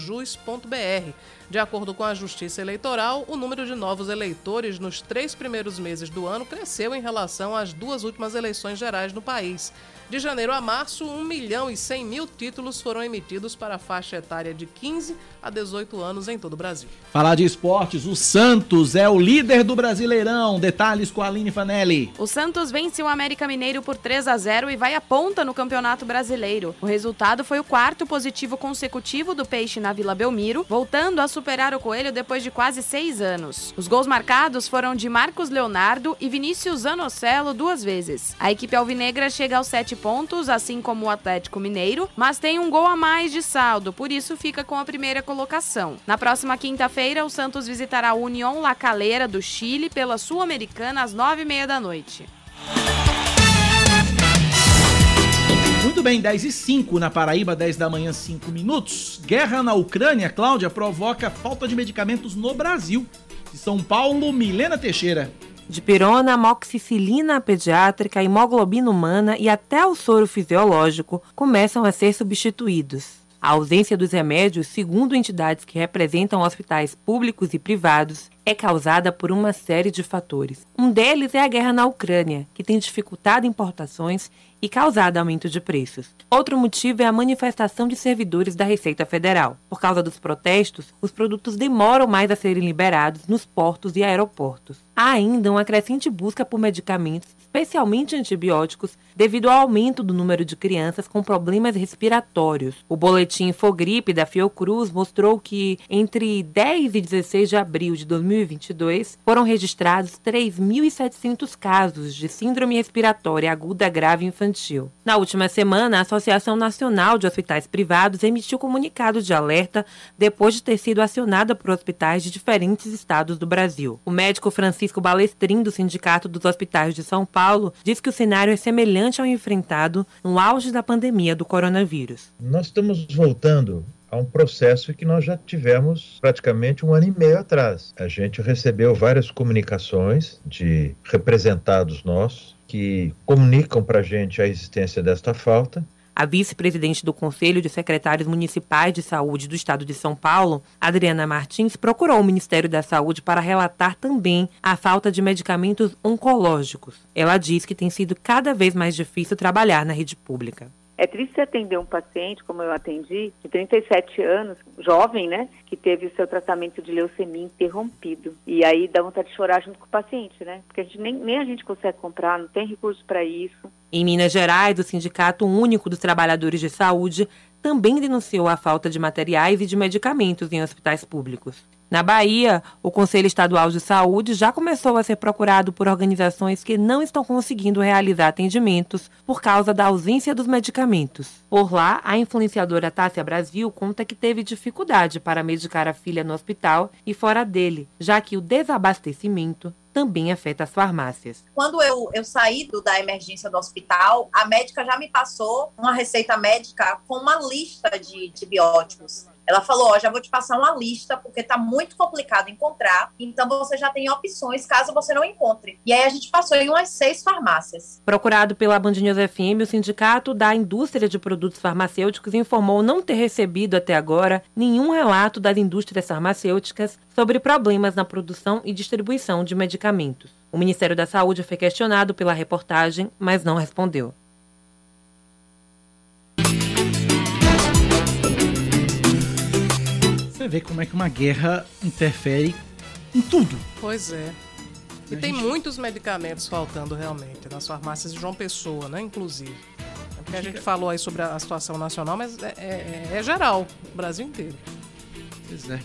De acordo com a Justiça Eleitoral, o número de novos eleitores nos três primeiros meses do ano cresceu em relação às duas últimas eleições gerais no país. De janeiro a março, 1 milhão e 100 mil títulos foram emitidos para a faixa etária de 15 a 18 anos em todo o Brasil. Falar de esportes, o Santos é o líder do Brasileirão. Detalhes com a Aline Fanelli. O Santos vence o América Mineiro por 3 a 0 e vai à ponta no Campeonato Brasileiro. O resultado foi o quarto positivo consecutivo do Peixe na Vila Belmiro, voltando a superar o Coelho depois de quase seis anos. Os gols marcados foram de Marcos Leonardo e Vinícius Zanocelo duas vezes. A equipe alvinegra chega aos sete pontos, assim como o Atlético Mineiro, mas tem um gol a mais de saldo, por isso fica com a primeira colocação. Na próxima quinta-feira, o Santos visitará o União La Calera do Chile pela Sul-Americana às nove e meia da noite. Muito bem, 10 e 5 na Paraíba, 10 da manhã, 5 minutos. Guerra na Ucrânia, Cláudia, provoca falta de medicamentos no Brasil. De São Paulo, Milena Teixeira. De pirona, moxicilina pediátrica, hemoglobina humana e até o soro fisiológico começam a ser substituídos. A ausência dos remédios, segundo entidades que representam hospitais públicos e privados, é causada por uma série de fatores. Um deles é a guerra na Ucrânia, que tem dificultado importações e causado aumento de preços. Outro motivo é a manifestação de servidores da Receita Federal. Por causa dos protestos, os produtos demoram mais a serem liberados nos portos e aeroportos. Há ainda uma crescente busca por medicamentos, especialmente antibióticos, devido ao aumento do número de crianças com problemas respiratórios. O boletim Infogripe da Fiocruz mostrou que entre 10 e 16 de abril de 2022 foram registrados 3.700 casos de síndrome respiratória aguda grave infantil. Na última semana, a Associação Nacional de Hospitais Privados emitiu comunicado de alerta depois de ter sido acionada por hospitais de diferentes estados do Brasil. O médico Francisco Balestrin, do Sindicato dos Hospitais de São Paulo, diz que o cenário é semelhante ao enfrentado no auge da pandemia do coronavírus. Nós estamos voltando a um processo que nós já tivemos praticamente um ano e meio atrás. A gente recebeu várias comunicações de representados nossos que comunicam para a gente a existência desta falta. A vice-presidente do Conselho de Secretários Municipais de Saúde do Estado de São Paulo, Adriana Martins, procurou o Ministério da Saúde para relatar também a falta de medicamentos oncológicos. Ela diz que tem sido cada vez mais difícil trabalhar na rede pública. É triste atender um paciente, como eu atendi, de 37 anos, jovem, né, que teve o seu tratamento de leucemia interrompido. E aí dá vontade de chorar junto com o paciente, né? Porque a gente, nem, nem a gente consegue comprar, não tem recurso para isso. Em Minas Gerais, o Sindicato Único dos Trabalhadores de Saúde também denunciou a falta de materiais e de medicamentos em hospitais públicos. Na Bahia, o Conselho Estadual de Saúde já começou a ser procurado por organizações que não estão conseguindo realizar atendimentos por causa da ausência dos medicamentos. Por lá, a influenciadora Tássia Brasil conta que teve dificuldade para medicar a filha no hospital e fora dele, já que o desabastecimento também afeta as farmácias. Quando eu, eu saí do, da emergência do hospital, a médica já me passou uma receita médica com uma lista de antibióticos. Ela falou: Ó, já vou te passar uma lista, porque tá muito complicado encontrar, então você já tem opções caso você não encontre. E aí a gente passou em umas seis farmácias. Procurado pela Band News FM, o Sindicato da Indústria de Produtos Farmacêuticos informou não ter recebido até agora nenhum relato das indústrias farmacêuticas sobre problemas na produção e distribuição de medicamentos. O Ministério da Saúde foi questionado pela reportagem, mas não respondeu. Vê como é que uma guerra interfere em tudo. Pois é. E tem muitos medicamentos faltando realmente nas farmácias de João Pessoa, né? Inclusive. É porque a gente falou aí sobre a situação nacional, mas é, é, é geral, o Brasil inteiro. Pois é.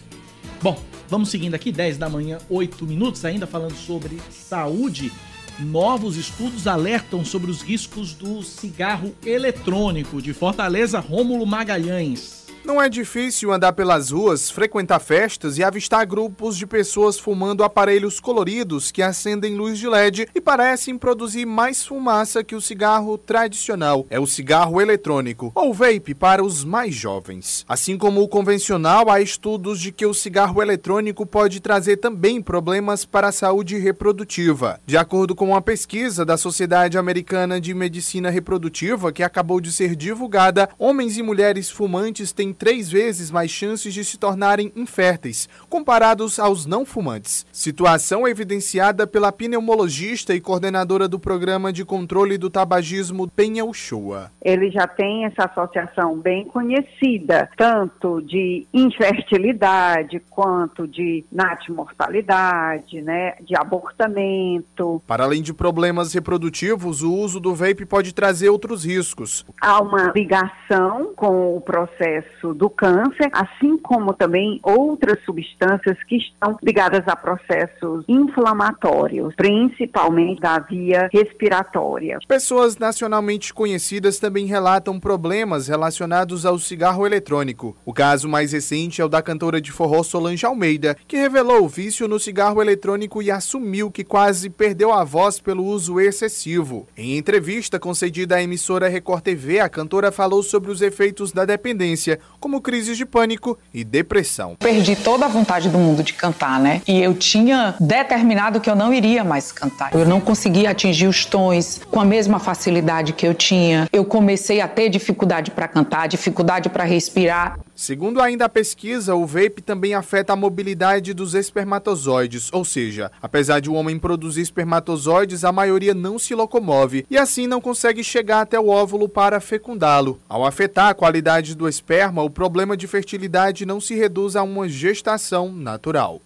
Bom, vamos seguindo aqui, 10 da manhã, 8 minutos, ainda falando sobre saúde. Novos estudos alertam sobre os riscos do cigarro eletrônico. De Fortaleza, Rômulo Magalhães. Não é difícil andar pelas ruas, frequentar festas e avistar grupos de pessoas fumando aparelhos coloridos que acendem luz de LED e parecem produzir mais fumaça que o cigarro tradicional. É o cigarro eletrônico, ou vape para os mais jovens. Assim como o convencional, há estudos de que o cigarro eletrônico pode trazer também problemas para a saúde reprodutiva. De acordo com uma pesquisa da Sociedade Americana de Medicina Reprodutiva que acabou de ser divulgada, homens e mulheres fumantes têm três vezes mais chances de se tornarem inférteis, comparados aos não fumantes. Situação evidenciada pela pneumologista e coordenadora do Programa de Controle do Tabagismo, Penha Uchoa. Ele já tem essa associação bem conhecida, tanto de infertilidade quanto de natimortalidade, né, de abortamento. Para além de problemas reprodutivos, o uso do vape pode trazer outros riscos. Há uma ligação com o processo do câncer, assim como também outras substâncias que estão ligadas a processos inflamatórios, principalmente da via respiratória. Pessoas nacionalmente conhecidas também relatam problemas relacionados ao cigarro eletrônico. O caso mais recente é o da cantora de forró Solange Almeida, que revelou o vício no cigarro eletrônico e assumiu que quase perdeu a voz pelo uso excessivo. Em entrevista concedida à emissora Record TV, a cantora falou sobre os efeitos da dependência, como crises de pânico e depressão. Perdi toda a vontade do mundo de cantar, né? E eu tinha determinado que eu não iria mais cantar. Eu não conseguia atingir os tons com a mesma facilidade que eu tinha. Eu comecei a ter dificuldade para cantar, dificuldade para respirar. Segundo ainda a pesquisa, o vape também afeta a mobilidade dos espermatozoides, ou seja, apesar de o homem produzir espermatozoides, a maioria não se locomove e assim não consegue chegar até o óvulo para fecundá-lo. Ao afetar a qualidade do esperma, o problema de fertilidade não se reduz a uma gestação natural.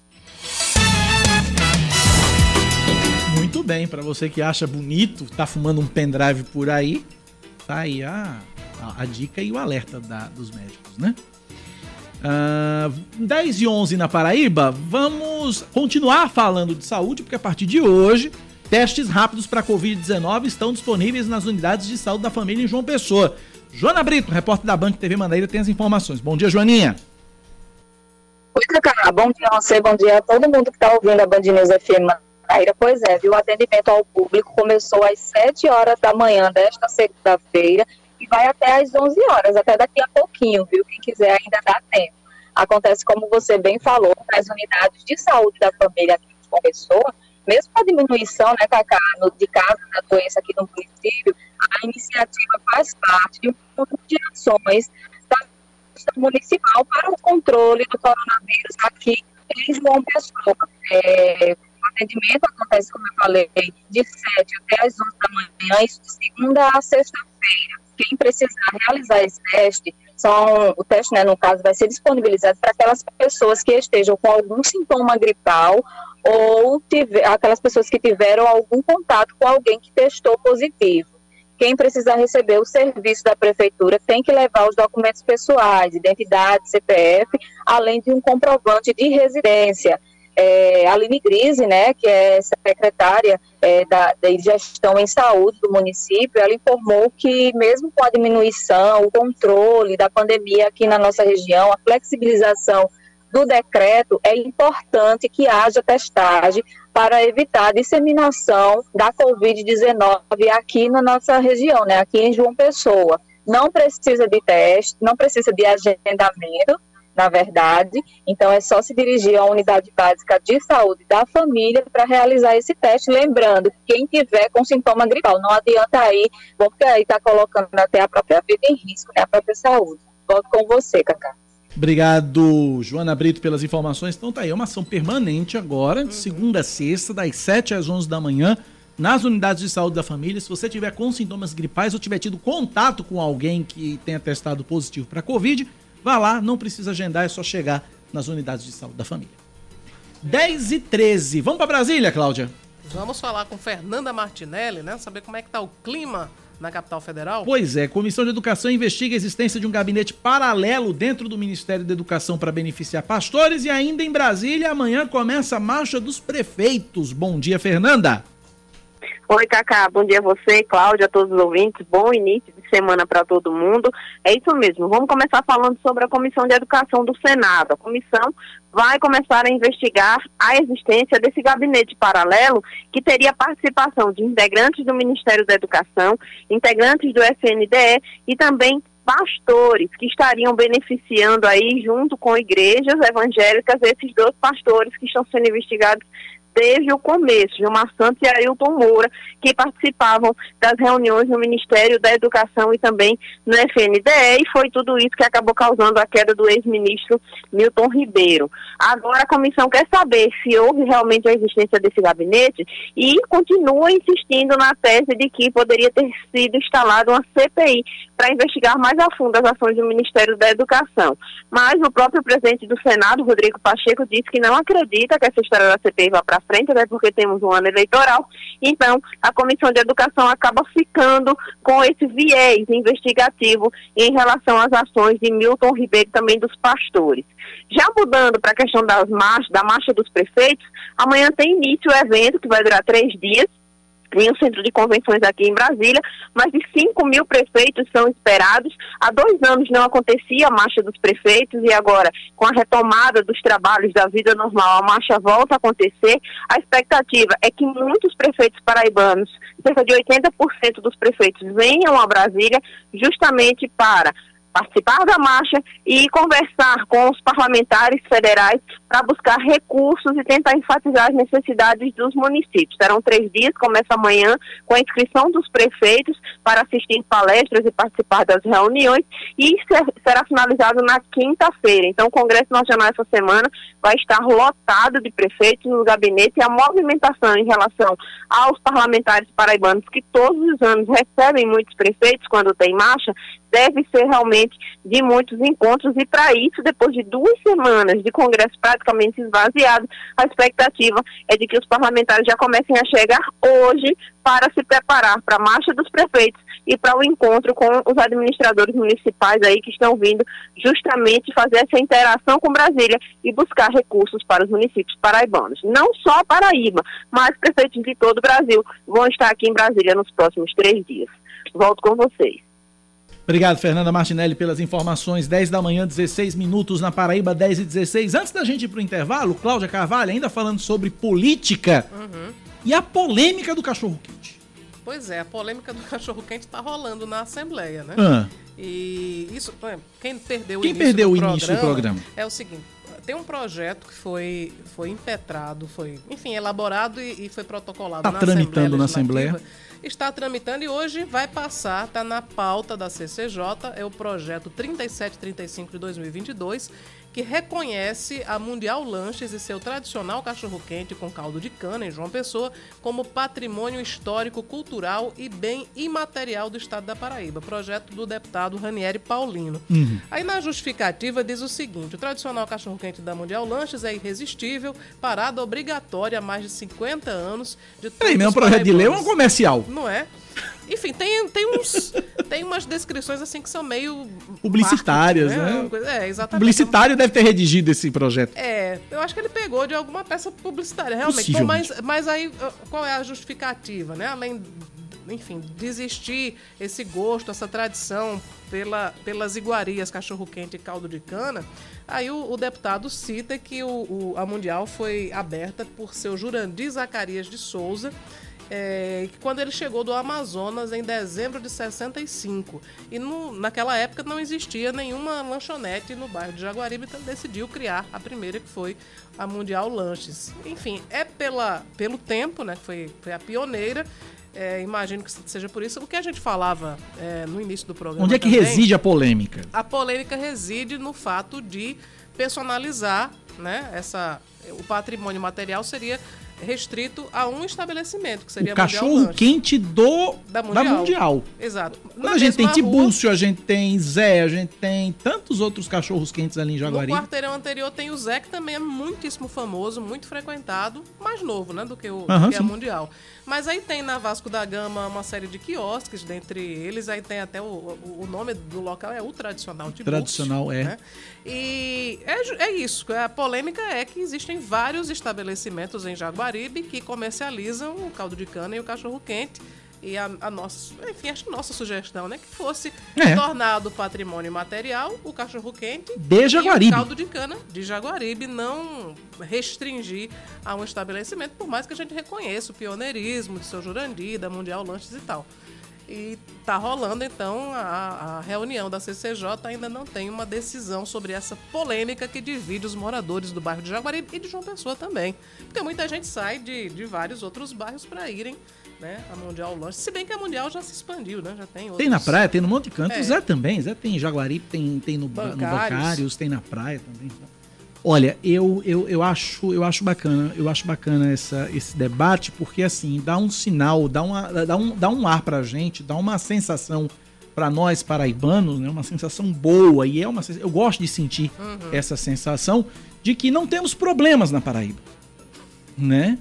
Muito bem, para você que acha bonito, tá fumando um pendrive por aí, tá aí a, a, a dica e o alerta da, dos médicos, né? Uh, 10 e 11 na Paraíba, vamos continuar falando de saúde, porque a partir de hoje, testes rápidos para Covid-19 estão disponíveis nas unidades de saúde da família em João Pessoa. Joana Brito, repórter da Banco TV Mandaíra, tem as informações. Bom dia, Joaninha. Oi, Cacá. Bom dia a você, bom dia a todo mundo que está ouvindo a Band News FM Mandaíra. Pois é, viu? O atendimento ao público começou às 7 horas da manhã desta segunda-feira e vai até às 11 horas, até daqui a pouquinho, viu? Quem quiser ainda dá tempo. Acontece, como você bem falou, nas unidades de saúde da família aqui de João Pessoa, mesmo com a diminuição, né, Cacá, de casos da doença aqui no município, a iniciativa faz parte de um conjunto de ações da municipal para o controle do coronavírus aqui em João Pessoa. É, o atendimento acontece, como eu falei, de 7 até as 11 da manhã, isso de segunda a sexta-feira. Quem precisar realizar esse teste, são, o teste, né, no caso, vai ser disponibilizado para aquelas pessoas que estejam com algum sintoma gripal ou tiver, aquelas pessoas que tiveram algum contato com alguém que testou positivo. Quem precisar receber o serviço da prefeitura tem que levar os documentos pessoais, identidade, CPF, além de um comprovante de residência. É, Aline Grise, né, que é secretária é, da, da gestão em saúde do município, ela informou que mesmo com a diminuição, o controle da pandemia aqui na nossa região, a flexibilização do decreto, é importante que haja testagem para evitar a disseminação da Covid-19 aqui na nossa região, né, aqui em João Pessoa. Não precisa de teste, não precisa de agendamento, na verdade. Então, é só se dirigir à unidade básica de saúde da família para realizar esse teste. Lembrando, quem tiver com sintoma gripal, não adianta aí, porque aí está colocando até a própria vida em risco, né, a própria saúde. Volto com você, Cacá. Obrigado, Joana Brito, pelas informações. Então tá aí, é uma ação permanente agora, de segunda a sexta, das 7 às 11 da manhã, nas unidades de saúde da família. Se você tiver com sintomas gripais ou tiver tido contato com alguém que tenha testado positivo para Covid, vá lá, não precisa agendar, é só chegar nas unidades de saúde da família. 10 e 13. Vamos para Brasília, Cláudia? Vamos falar com Fernanda Martinelli, né? Saber como é que tá o clima na capital federal? Pois é, Comissão de Educação investiga a existência de um gabinete paralelo dentro do Ministério da Educação para beneficiar pastores e ainda em Brasília amanhã começa a marcha dos prefeitos. Bom dia, Fernanda. Oi, Cacá. Bom dia a você, Cláudia, a todos os ouvintes. Bom início de semana para todo mundo. É isso mesmo. Vamos começar falando sobre a Comissão de Educação do Senado. A comissão vai começar a investigar a existência desse gabinete paralelo que teria participação de integrantes do Ministério da Educação, integrantes do FNDE e também pastores que estariam beneficiando aí junto com igrejas evangélicas esses dois pastores que estão sendo investigados desde o começo, Gilmar Santos e Ailton Moura, que participavam das reuniões no Ministério da Educação e também no FNDE, e foi tudo isso que acabou causando a queda do ex-ministro Milton Ribeiro. Agora a comissão quer saber se houve realmente a existência desse gabinete e continua insistindo na tese de que poderia ter sido instalada uma CPI para investigar mais a fundo as ações do Ministério da Educação. Mas o próprio presidente do Senado, Rodrigo Pacheco, disse que não acredita que essa história da CPI vá para frente, até porque temos um ano eleitoral. Então, a Comissão de Educação acaba ficando com esse viés investigativo em relação às ações de Milton Ribeiro também dos pastores. Já mudando para a questão das marchas, da marcha dos prefeitos, amanhã tem início o evento que vai durar três dias em um centro de convenções aqui em Brasília, mais de 5 mil prefeitos são esperados. Há dois anos não acontecia a marcha dos prefeitos e agora, com a retomada dos trabalhos da vida normal, a marcha volta a acontecer. A expectativa é que muitos prefeitos paraibanos, cerca de 80% dos prefeitos, venham a Brasília justamente para participar da marcha e conversar com os parlamentares federais para buscar recursos e tentar enfatizar as necessidades dos municípios. Serão três dias, começa amanhã com a inscrição dos prefeitos para assistir palestras e participar das reuniões e será finalizado na quinta-feira. Então, o Congresso Nacional essa semana vai estar lotado de prefeitos no gabinete e a movimentação em relação aos parlamentares paraibanos, que todos os anos recebem muitos prefeitos quando tem marcha, deve ser realmente de muitos encontros e para isso, depois de duas semanas de Congresso praticamente esvaziado, a expectativa é de que os parlamentares já comecem a chegar hoje para se preparar para a marcha dos prefeitos e para o encontro com os administradores municipais aí que estão vindo justamente fazer essa interação com Brasília e buscar recursos para os municípios paraibanos. Não só Paraíba, mas prefeitos de todo o Brasil vão estar aqui em Brasília nos próximos três dias. Volto com vocês. Obrigado, Fernanda Martinelli, pelas informações. 10 da manhã, 16 minutos na Paraíba, 10 e 16. Antes da gente ir para o intervalo, Cláudia Carvalho, ainda falando sobre política uhum. e a polêmica do cachorro-quente. Pois é, a polêmica do cachorro-quente está rolando na Assembleia, né? Ah. E isso, quem perdeu quem o início, perdeu do, o programa início do programa é o seguinte: tem um projeto que foi, foi impetrado, foi, enfim, elaborado e, e foi protocolado tá na tramitando Assembleia na Assembleia está tramitando e hoje vai passar, está na pauta da CCJ, é o projeto 3735 de 2022, que reconhece a Mundial Lanches e seu tradicional cachorro-quente com caldo de cana em João Pessoa como patrimônio histórico, cultural e bem imaterial do estado da Paraíba. Projeto do deputado Ranieri Paulino. Uhum. Aí na justificativa diz o seguinte: o tradicional cachorro-quente da Mundial Lanches é irresistível, parada obrigatória há mais de 50 anos. De Peraí, mesmo projeto de lei é um comercial. Não é? Enfim, tem, tem, uns, tem umas descrições assim que são meio. Publicitárias, né? né? É, exatamente. Publicitário deve ter redigido esse projeto. É, eu acho que ele pegou de alguma peça publicitária, realmente. Bom, mas, mas aí, qual é a justificativa, né? Além, enfim, de existir esse gosto, essa tradição pela, pelas iguarias cachorro-quente e caldo de cana, aí o, o deputado cita que o, o, a Mundial foi aberta por seu Jurandir Zacarias de Souza é, quando ele chegou do Amazonas em dezembro de 65. E no, naquela época não existia nenhuma lanchonete no bairro de Jaguaribe, então decidiu criar a primeira, que foi a Mundial Lanches. Enfim, é pela, pelo tempo, né? Foi, foi a pioneira. É, imagino que seja por isso. O que a gente falava é, no início do programa. Onde é que também, reside a polêmica? A polêmica reside no fato de personalizar, né? Essa, o patrimônio material seria restrito a um estabelecimento, que seria o cachorro quente do da mundial. da mundial. Exato. Quando Na a gente tem Tibúrcio, a gente tem Zé, a gente tem tantos outros cachorros quentes ali em Jaguari. No quarteirão anterior tem o Zé, que também é muitíssimo famoso, muito frequentado, mais novo, né, do que o Aham, que é mundial. Mas aí tem na Vasco da Gama uma série de quiosques, dentre eles, aí tem até o, o, nome do local é o tradicional Tibúrcio. Tradicional, é. né? E é, é isso. A polêmica é que existem vários estabelecimentos em Jaguaribe que comercializam o caldo de cana e o cachorro quente. E a, a nossa, enfim, acho que nossa sugestão, né, que fosse É. tornado patrimônio material o cachorro quente De e Jaguaribe. o caldo de cana de Jaguaribe, não restringir a um estabelecimento, por mais que a gente reconheça o pioneirismo de seu Jurandir, da Mundial Lanches e tal. E tá rolando, então, a, a reunião da CCJ ainda não tem uma decisão sobre essa polêmica que divide os moradores do bairro de Jaguaribe e de João Pessoa também. Porque muita gente sai de, de vários outros bairros para irem né, a Mundial Lanches. Se bem que a Mundial já se expandiu, né? Já tem outros. Tem na praia, tem no monte de canto. É. Zé também. Zé tem em Jaguaribe, tem, tem no, Ba- no Bancários. Bancários, tem na praia também. Olha, eu, eu, eu, acho, eu acho bacana, eu acho bacana essa, esse debate, porque assim, dá um sinal, dá, uma, dá, um, dá um ar pra gente, dá uma sensação pra nós paraibanos, né? Uma sensação boa. E é uma Eu gosto de sentir Uhum. essa sensação de que não temos problemas na Paraíba. Né?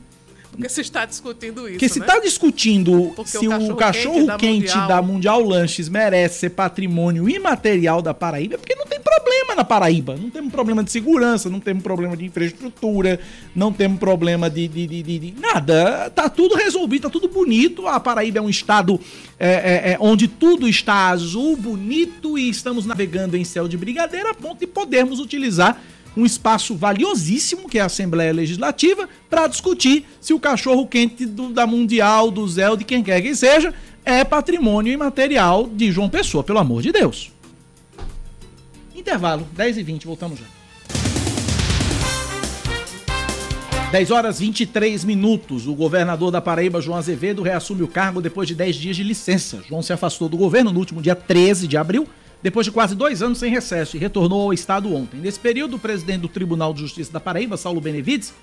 Porque se está discutindo isso. Porque se né? está discutindo Porque se o o cachorro da quente Mundial- da Mundial Lanches merece ser patrimônio imaterial da Paraíba, é porque não tem problema na Paraíba. Não temos problema de segurança, não temos problema de infraestrutura, não temos problema de, de, de- de- de- nada. Tá tudo resolvido, tá tudo bonito. A Paraíba é um estado é, é, é, onde tudo está azul, bonito e estamos navegando em céu de brigadeiro a ponto de podermos utilizar um espaço valiosíssimo, que é a Assembleia Legislativa, para discutir se o cachorro quente do- da Mundial, do Zé ou de quem quer que seja, é patrimônio imaterial de João Pessoa, pelo amor de Deus. Intervalo, 10 e 20, voltamos já. 10 horas 23 minutos. O governador da Paraíba, João Azevedo, reassume o cargo depois de 10 dias de licença. João se afastou do governo no último dia 13 de abril, depois de quase dois anos sem recesso, e retornou ao Estado ontem. Nesse período, o presidente do Tribunal de Justiça da Paraíba, Saulo Benevides,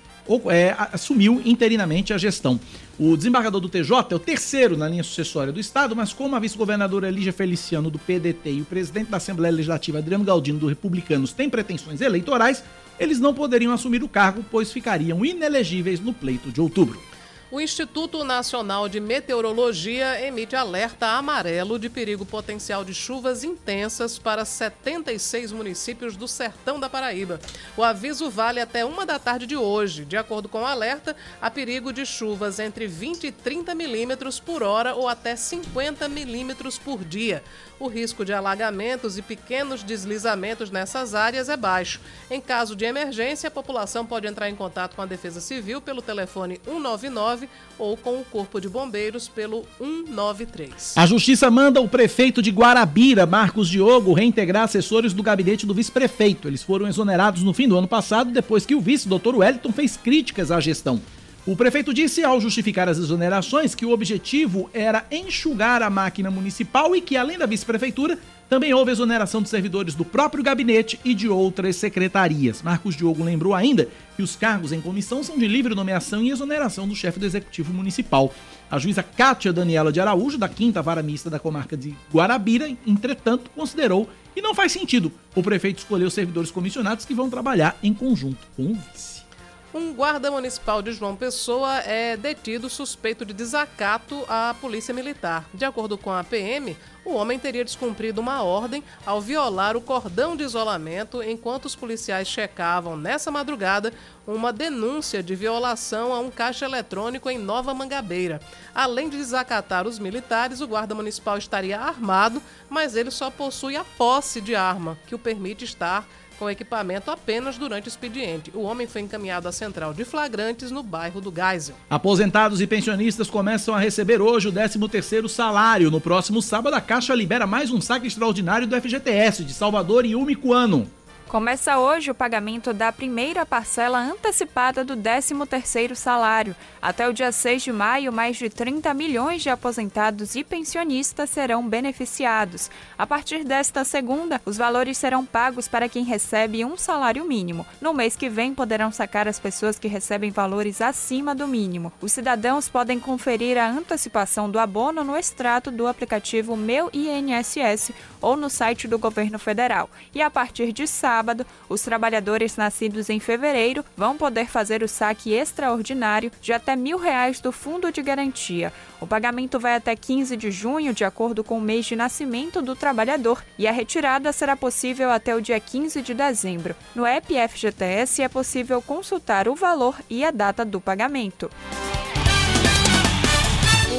é, assumiu interinamente a gestão. O desembargador do TJ é o terceiro na linha sucessória do Estado, mas como a vice-governadora Elígia Feliciano, do PDT, e o presidente da Assembleia Legislativa, Adriano Galdino, do Republicanos, têm pretensões eleitorais, eles não poderiam assumir o cargo, pois ficariam inelegíveis no pleito de outubro. O Instituto Nacional de Meteorologia emite alerta amarelo de perigo potencial de chuvas intensas para 76 municípios do sertão da Paraíba. O aviso vale até uma da tarde de hoje. De acordo com o alerta, há perigo de chuvas entre 20 e 30 milímetros por hora ou até 50 milímetros por dia. O risco de alagamentos e pequenos deslizamentos nessas áreas é baixo. Em caso de emergência, a população pode entrar em contato com a Defesa Civil pelo telefone 199 ou com o Corpo de Bombeiros pelo 193. A Justiça manda o prefeito de Guarabira, Marcos Diogo, reintegrar assessores do gabinete do vice-prefeito. Eles foram exonerados no fim do ano passado, depois que o vice, Dr. Wellington, fez críticas à gestão. O prefeito disse, ao justificar as exonerações, que o objetivo era enxugar a máquina municipal e que, além da vice-prefeitura, também houve exoneração de servidores do próprio gabinete e de outras secretarias. Marcos Diogo lembrou ainda que os cargos em comissão são de livre nomeação e exoneração do chefe do executivo municipal. A juíza Cátia Daniela de Araújo, da quinta vara mista da comarca de Guarabira, entretanto, considerou que não faz sentido o prefeito escolher os servidores comissionados que vão trabalhar em conjunto com o vice. Um guarda municipal de João Pessoa é detido suspeito de desacato à polícia militar. De acordo com a PM, o homem teria descumprido uma ordem ao violar o cordão de isolamento enquanto os policiais checavam nessa madrugada uma denúncia de violação a um caixa eletrônico em Nova Mangabeira. Além de desacatar os militares, o guarda municipal estaria armado, mas ele só possui a posse de arma, que o permite estar com equipamento apenas durante o expediente. O homem foi encaminhado à central de flagrantes no bairro do Geisel. Aposentados e pensionistas começam a receber hoje o 13º salário. No próximo sábado, a Caixa libera mais um saque extraordinário do FGTS de Salvador e Umicuano. Começa hoje o pagamento da primeira parcela antecipada do 13º salário. Até o dia 6 de maio, mais de 30 milhões de aposentados e pensionistas serão beneficiados. A partir desta segunda, os valores serão pagos para quem recebe um salário mínimo. No mês que vem, poderão sacar as pessoas que recebem valores acima do mínimo. Os cidadãos podem conferir a antecipação do abono no extrato do aplicativo Meu INSS ou no site do governo federal. E a partir de sábado, sábado, os trabalhadores nascidos em fevereiro vão poder fazer o saque extraordinário de até mil reais do Fundo de Garantia. O pagamento vai até 15 de junho, de acordo com o mês de nascimento do trabalhador, e a retirada será possível até o dia 15 de dezembro. No app FGTS é possível consultar o valor e a data do pagamento.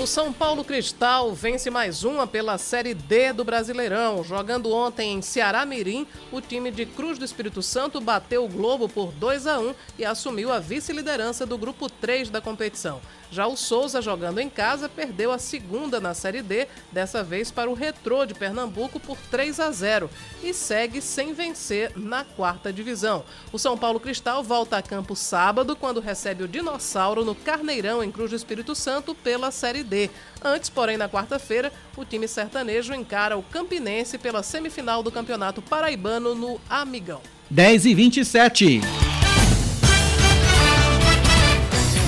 O São Paulo Cristal vence mais uma pela Série D do Brasileirão. Jogando ontem em Ceará Mirim, o time de Cruz do Espírito Santo bateu o Globo por 2 a 1 e assumiu a vice-liderança do grupo 3 da competição. Já o Souza, jogando em casa, perdeu a segunda na Série D, dessa vez para o Retrô de Pernambuco por 3 a 0 e segue sem vencer na quarta divisão. O São Paulo Cristal volta a campo sábado, quando recebe o Dinossauro no Carneirão, em Cruz do Espírito Santo, pela Série D. Antes, porém, na quarta-feira, o time sertanejo encara o Campinense pela semifinal do Campeonato Paraibano no Amigão. 10 e 27.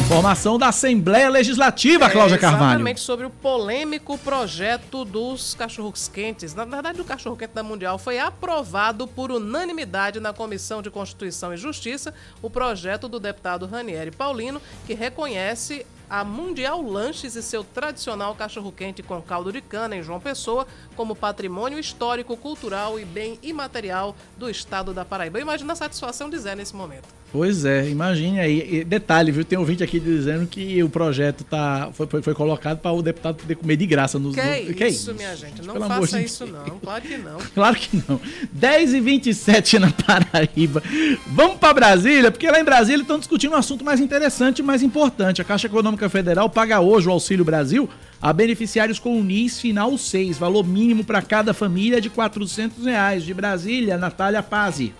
Informação da Assembleia Legislativa, é, Cláudia Carvalho. Exatamente sobre o polêmico projeto dos cachorros quentes. Na verdade, o cachorro quente da Mundial foi aprovado por unanimidade na Comissão de Constituição e Justiça o projeto do deputado Ranieri Paulino, que reconhece a Mundial Lanches e seu tradicional cachorro-quente com caldo de cana em João Pessoa como patrimônio histórico, cultural e bem imaterial do estado da Paraíba. Imagina a satisfação de Zé nesse momento. Pois é, imagine aí. Detalhe, viu? Tem um ouvinte aqui dizendo que o projeto tá, foi, foi, foi colocado para o deputado poder comer de graça nos. Que, no, que isso, minha gente? Não faça isso, não. Claro que não. Claro que não. 10 e 27 na Paraíba. Vamos para Brasília, porque lá em Brasília estão discutindo um assunto mais interessante e mais importante. A Caixa Econômica Federal paga hoje o Auxílio Brasil a beneficiários com o NIS Final 6, valor mínimo para cada família de 400 reais. De Brasília, Natália Pazzi.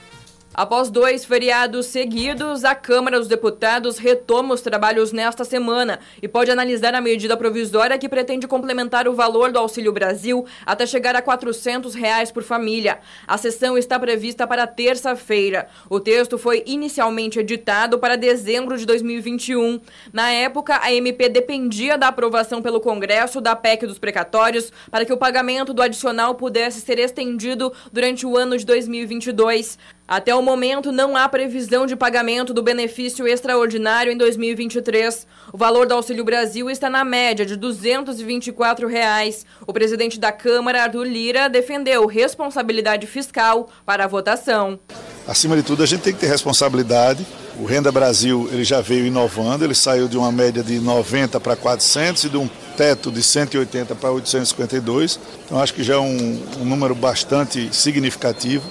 Após dois feriados seguidos, a Câmara dos Deputados retoma os trabalhos nesta semana e pode analisar a medida provisória que pretende complementar o valor do Auxílio Brasil até chegar a 400 reais por família. A sessão está prevista para terça-feira. O texto foi inicialmente editado para dezembro de 2021. Na época, a MP dependia da aprovação pelo Congresso da PEC dos precatórios para que o pagamento do adicional pudesse ser estendido durante o ano de 2022. Até o momento, não há previsão de pagamento do benefício extraordinário em 2023. O valor do Auxílio Brasil está na média de 224 reais. O presidente da Câmara, Arthur Lira, defendeu responsabilidade fiscal para a votação. Acima de tudo, a gente tem que ter responsabilidade. O Renda Brasil ele já veio inovando, ele saiu de uma média de 90 para 400 e de um teto de 180 para 852. Então, acho que já é um, um número bastante significativo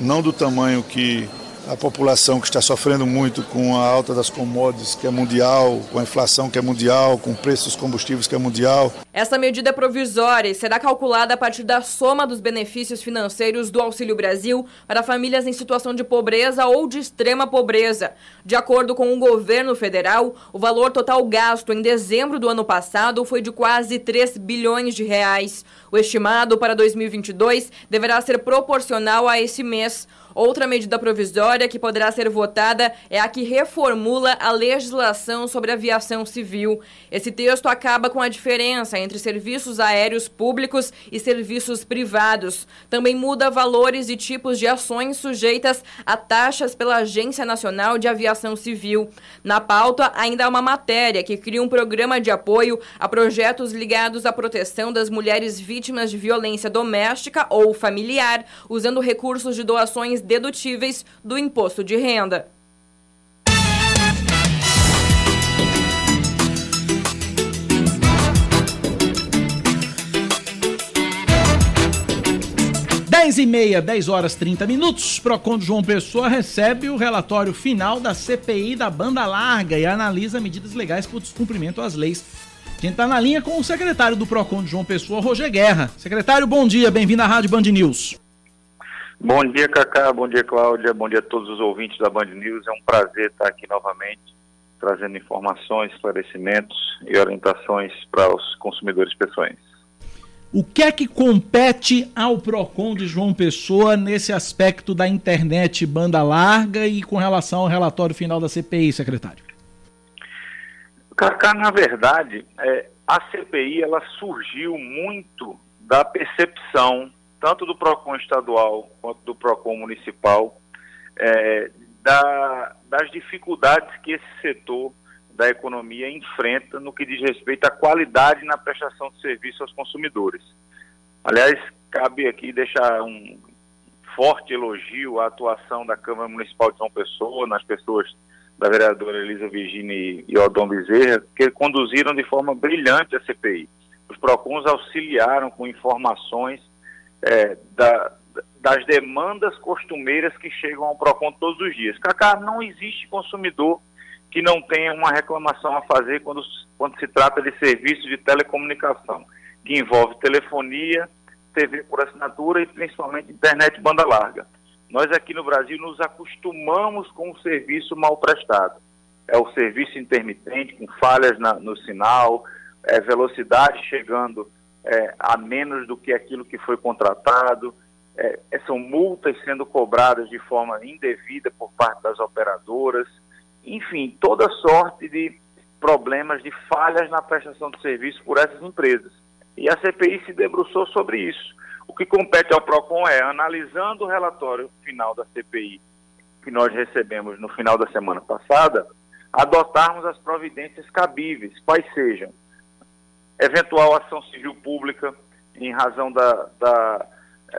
não do tamanho que a população que está sofrendo muito com a alta das commodities que é mundial, com a inflação que é mundial, com o preço dos combustíveis que é mundial. Essa medida é provisória será calculada a partir da soma dos benefícios financeiros do Auxílio Brasil para famílias em situação de pobreza ou de extrema pobreza. De acordo com o governo federal, o valor total gasto em dezembro do ano passado foi de quase 3 bilhões de reais. O estimado para 2022 deverá ser proporcional a esse mês. Outra medida provisória que poderá ser votada é a que reformula a legislação sobre aviação civil. Esse texto acaba com a diferença entre serviços aéreos públicos e serviços privados. Também muda valores e tipos de ações sujeitas a taxas pela Agência Nacional de Aviação Civil. Na pauta, ainda há uma matéria que cria um programa de apoio a projetos ligados à proteção das mulheres vítimas de violência doméstica ou familiar, usando recursos de doações dedutíveis do imposto de renda. Dez e meia, 10 horas 30 minutos. Procon João Pessoa recebe o relatório final da CPI da banda larga e analisa medidas legais por descumprimento às leis. A gente está na linha com o secretário do Procon João Pessoa, Roger Guerra. Secretário, bom dia, bem-vindo à Rádio Band News. Bom dia, Cacá. Bom dia, Cláudia. Bom dia a todos os ouvintes da Band News. É um prazer estar aqui novamente, trazendo informações, esclarecimentos e orientações para os consumidores pessoais. O que é que compete ao PROCON de João Pessoa nesse aspecto da internet banda larga e com relação ao relatório final da CPI, secretário? Cacá, na verdade, é, a CPI ela surgiu muito da percepção, tanto do PROCON estadual quanto do PROCON municipal, é, da, das dificuldades que esse setor da economia enfrenta no que diz respeito à qualidade na prestação de serviço aos consumidores. Aliás, cabe aqui deixar um forte elogio à atuação da Câmara Municipal de São Pessoa, nas pessoas da vereadora Elisa Virginia e Odom Bezerra, que conduziram de forma brilhante a CPI. Os PROCONs auxiliaram com informações é, da, das demandas costumeiras que chegam ao PROCON todos os dias. Cacá, não existe consumidor que não tenha uma reclamação a fazer quando, quando se trata de serviço de telecomunicação, que envolve telefonia, TV por assinatura e principalmente internet banda larga. Nós aqui no Brasil nos acostumamos com o serviço mal prestado. É o serviço intermitente, com falhas na, no sinal, é, velocidade chegando é, a menos do que aquilo que foi contratado, é, são multas sendo cobradas de forma indevida por parte das operadoras, enfim, toda sorte de problemas, de falhas na prestação de serviço por essas empresas. E a CPI se debruçou sobre isso. O que compete ao PROCON é, analisando o relatório final da CPI, que nós recebemos no final da semana passada, adotarmos as providências cabíveis, quais sejam eventual ação civil pública em razão da, da,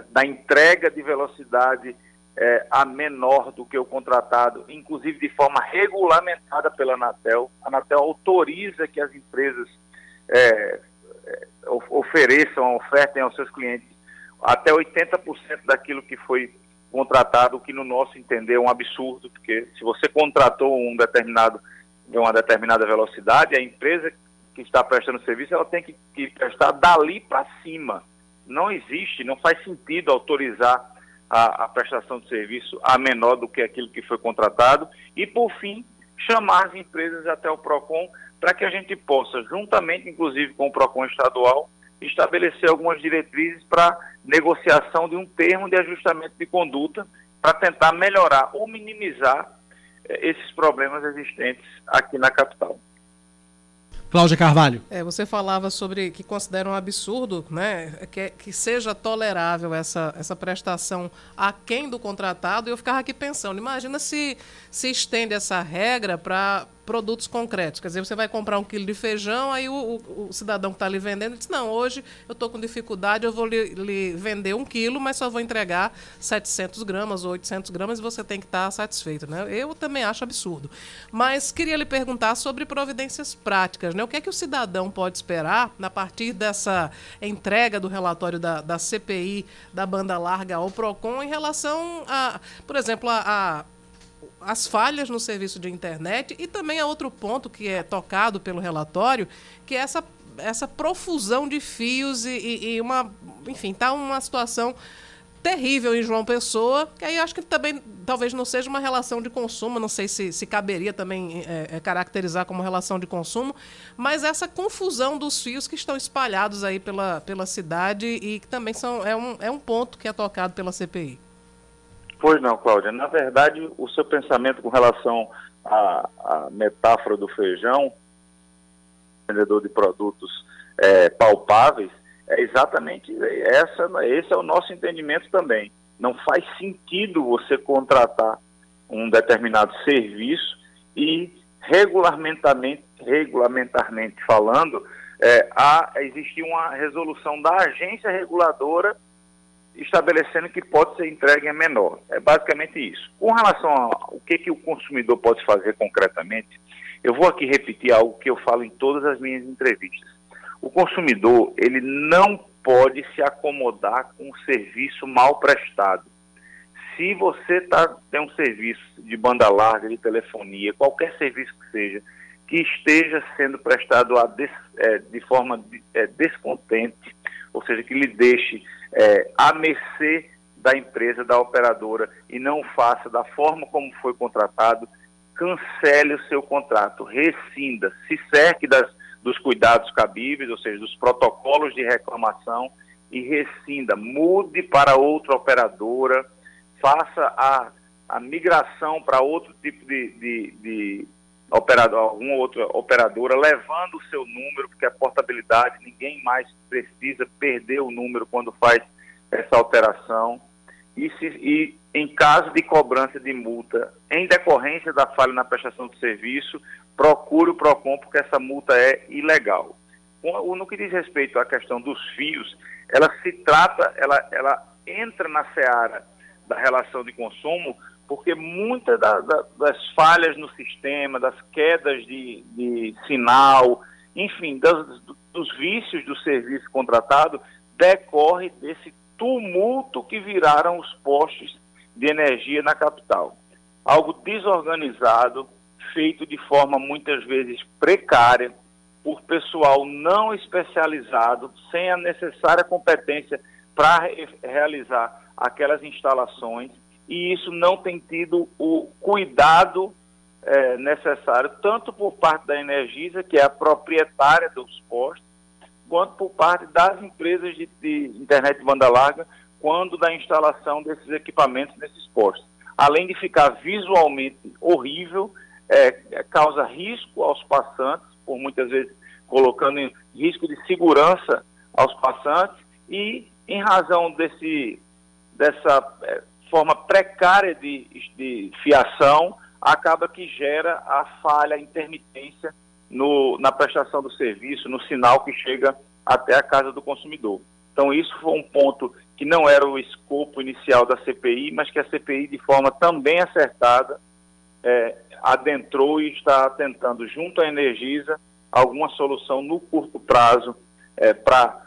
da entrega de velocidade é, a menor do que o contratado, inclusive de forma regulamentada pela Anatel. A Anatel autoriza que as empresas é, ofereçam, ofertem aos seus clientes até 80% daquilo que foi contratado, o que no nosso entender é um absurdo, porque se você contratou um determinado, uma determinada velocidade, a empresa que está prestando serviço, ela tem que, que prestar dali para cima. Não existe, não faz sentido autorizar a, a, prestação de serviço a menor do que aquilo que foi contratado e, por fim, chamar as empresas até o PROCON para que a gente possa, juntamente, inclusive, com o PROCON estadual, estabelecer algumas diretrizes para negociação de um termo de ajustamento de conduta para tentar melhorar ou minimizar eh, esses problemas existentes aqui na capital. Cláudia Carvalho. É, você falava sobre que considera um absurdo, né, que, que seja tolerável essa, essa prestação aquém do contratado, e eu ficava aqui pensando, imagina se se estende essa regra para produtos concretos. Quer dizer, você vai comprar um quilo de feijão, aí o, o, o cidadão que está ali vendendo diz, não, hoje eu estou com dificuldade, eu vou lhe, lhe, vender um quilo, mas só vou entregar 700 gramas ou 800 gramas e você tem que estar tá satisfeito. Né? Eu também acho absurdo. Mas queria lhe perguntar sobre providências práticas. Né? O que é que o cidadão pode esperar a partir dessa entrega do relatório da, da CPI da banda larga ao PROCON em relação a, por exemplo, a, a as falhas no serviço de internet e também há outro ponto que é tocado pelo relatório, que é essa, essa profusão de fios e, e, e uma, enfim, tá uma situação terrível em João Pessoa, que aí acho que também talvez não seja uma relação de consumo, não sei se, se caberia também é, é, caracterizar como relação de consumo, mas essa confusão dos fios que estão espalhados aí pela, pela cidade e que também são, é, um, é um ponto que é tocado pela CPI. Pois não, Cláudia. Na verdade, o seu pensamento com relação à, à metáfora do feijão, vendedor de produtos é, palpáveis, é exatamente essa, esse é o nosso entendimento também. Não faz sentido você contratar um determinado serviço e regulamentarmente, falando, é, há, existir uma resolução da agência reguladora estabelecendo que pode ser entregue a menor. É basicamente isso. Com relação ao que, que o consumidor pode fazer concretamente, eu vou aqui repetir algo que eu falo em todas as minhas entrevistas. O consumidor, ele não pode se acomodar com um serviço mal prestado. Se você tá, tem um serviço de banda larga, de telefonia, qualquer serviço que seja, que esteja sendo prestado des, é, de forma é, descontente, ou seja, que lhe deixe é, a mercê da empresa, da operadora e não faça da forma como foi contratado, cancele o seu contrato, rescinda, se cerque das, dos cuidados cabíveis, ou seja, dos protocolos de reclamação e rescinda, mude para outra operadora, faça a, a migração para outro tipo de, de, de operador, alguma outra operadora, levando o seu número, porque a portabilidade, ninguém mais precisa perder o número quando faz essa alteração. E, se, e em caso de cobrança de multa em decorrência da falha na prestação do serviço, procure o PROCON, porque essa multa é ilegal. No que diz respeito à questão dos fios, ela se trata, ela, ela entra na seara da relação de consumo, porque muitas da, da, das falhas no sistema, das quedas de, de sinal, enfim, das, dos vícios do serviço contratado, decorre desse tumulto que viraram os postos de energia na capital. Algo desorganizado, feito de forma muitas vezes precária, por pessoal não especializado, sem a necessária competência para re realizar aquelas instalações, e isso não tem tido o cuidado é, necessário, tanto por parte da Energisa, que é a proprietária dos postos, quanto por parte das empresas de, de internet de banda larga, quando da instalação desses equipamentos nesses postos. Além de ficar visualmente horrível, é, causa risco aos passantes, por muitas vezes colocando em risco de segurança aos passantes e em razão desse, dessa é, forma precária de, de fiação, acaba que gera a falha, a intermitência no, na prestação do serviço, no sinal que chega até a casa do consumidor. Então, isso foi um ponto que não era o escopo inicial da CPI, mas que a CPI, de forma também acertada, é, adentrou e está tentando, junto à Energisa, alguma solução no curto prazo é, para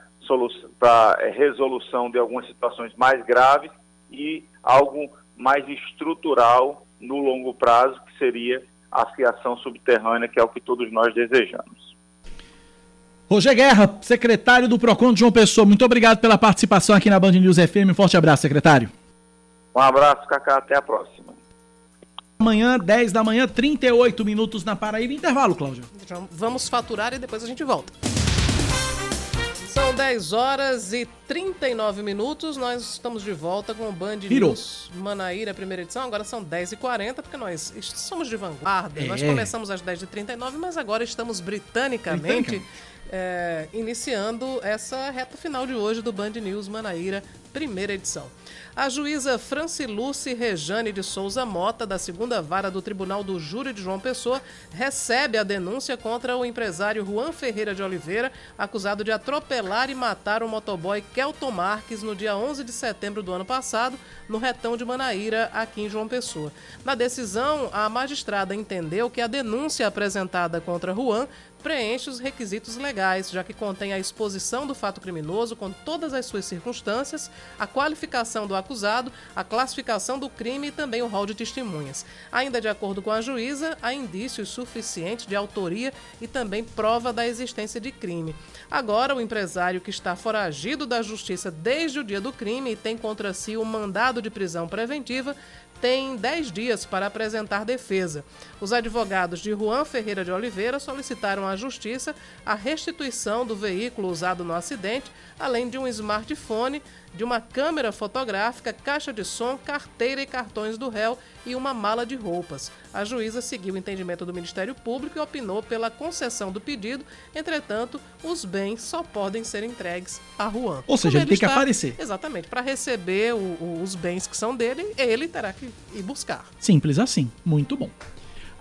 é, resolução de algumas situações mais graves e algo mais estrutural no longo prazo, que seria a fiação subterrânea, que é o que todos nós desejamos. Roger Guerra, secretário do PROCON de João Pessoa, muito obrigado pela participação aqui na Band News FM. Um forte abraço, secretário. Um abraço, Cacá. Até a próxima. Amanhã, 10 da manhã, 38 minutos na Paraíba. Intervalo, Cláudio. Vamos faturar e depois a gente volta. São 10 horas e 39 minutos. Nós estamos de volta com o Band Virou. News Manaíra, primeira edição. Agora são 10h40, porque nós somos de vanguarda. É. Nós começamos às 10h39, mas agora estamos britanicamente é, iniciando essa reta final de hoje do Band News Manaíra, primeira edição. A juíza Franciluce Rejane de Souza Mota, da segunda vara do Tribunal do Júri de João Pessoa, recebe a denúncia contra o empresário Juan Ferreira de Oliveira, acusado de atropelar e matar o motoboy Kelton Marques no dia 11 de setembro do ano passado, no retão de Manaíra, aqui em João Pessoa. Na decisão, a magistrada entendeu que a denúncia apresentada contra Juan preenche os requisitos legais, já que contém a exposição do fato criminoso com todas as suas circunstâncias, a qualificação do acusado, a classificação do crime e também o rol de testemunhas. Ainda de acordo com a juíza, há indícios suficientes de autoria e também prova da existência de crime. Agora, o empresário que está foragido da justiça desde o dia do crime e tem contra si o mandado de prisão preventiva tem 10 dias para apresentar defesa. Os advogados de Juan Ferreira de Oliveira solicitaram à Justiça a restituição do veículo usado no acidente, além de um smartphone, de uma câmera fotográfica, caixa de som, carteira e cartões do réu e uma mala de roupas. A juíza seguiu o entendimento do Ministério Público e opinou pela concessão do pedido, entretanto, os bens só podem ser entregues a Juan. Ou seja, ele, ele tem está, que aparecer. Exatamente, para receber o, o, os bens que são dele, ele terá que ir buscar. Simples assim, muito bom.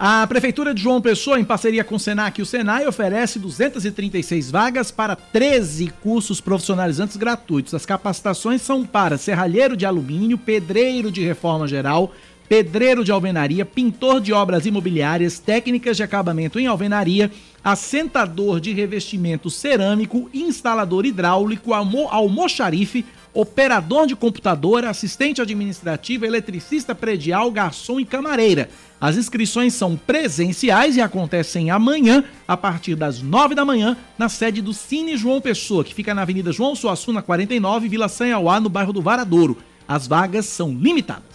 A Prefeitura de João Pessoa, em parceria com o Senac e o Senai, oferece 236 vagas para 13 cursos profissionalizantes gratuitos. As capacitações são para serralheiro de alumínio, pedreiro de reforma geral, pedreiro de alvenaria, pintor de obras imobiliárias, técnicas de acabamento em alvenaria, assentador de revestimento cerâmico, instalador hidráulico, almoxarife, operador de computador, assistente administrativo, eletricista predial, garçom e camareira. As inscrições são presenciais e acontecem amanhã, a partir das 9 da manhã, na sede do Cine João Pessoa, que fica na Avenida João Suassuna 49, Vila Sanhauá, no bairro do Varadouro. As vagas são limitadas.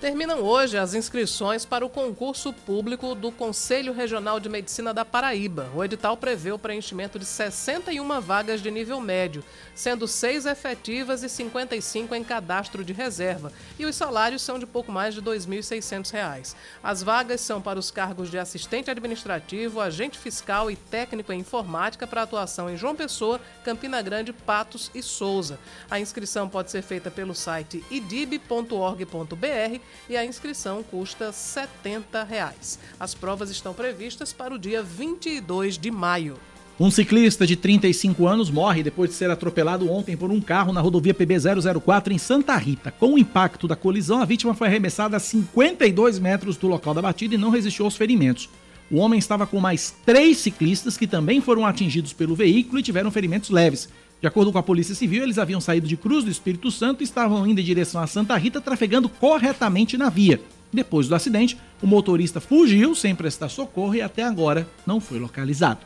Terminam hoje as inscrições para o concurso público do Conselho Regional de Medicina da Paraíba. O edital prevê o preenchimento de 61 vagas de nível médio, sendo 6 efetivas e 55 em cadastro de reserva, e os salários são de pouco mais de R$ 2.600. As vagas são para os cargos de assistente administrativo, agente fiscal e técnico em informática para atuação em João Pessoa, Campina Grande, Patos e Souza. A inscrição pode ser feita pelo site idib.org.br e a inscrição custa 70 reais. As provas estão previstas para o dia 22 de maio. Um ciclista de 35 anos morre depois de ser atropelado ontem por um carro na rodovia PB004 em Santa Rita. Com o impacto da colisão, a vítima foi arremessada a 52 metros do local da batida e não resistiu aos ferimentos. O homem estava com mais três ciclistas que também foram atingidos pelo veículo e tiveram ferimentos leves. De acordo com a Polícia Civil, eles haviam saído de Cruz do Espírito Santo e estavam indo em direção a Santa Rita, trafegando corretamente na via. Depois do acidente, o motorista fugiu sem prestar socorro e até agora não foi localizado.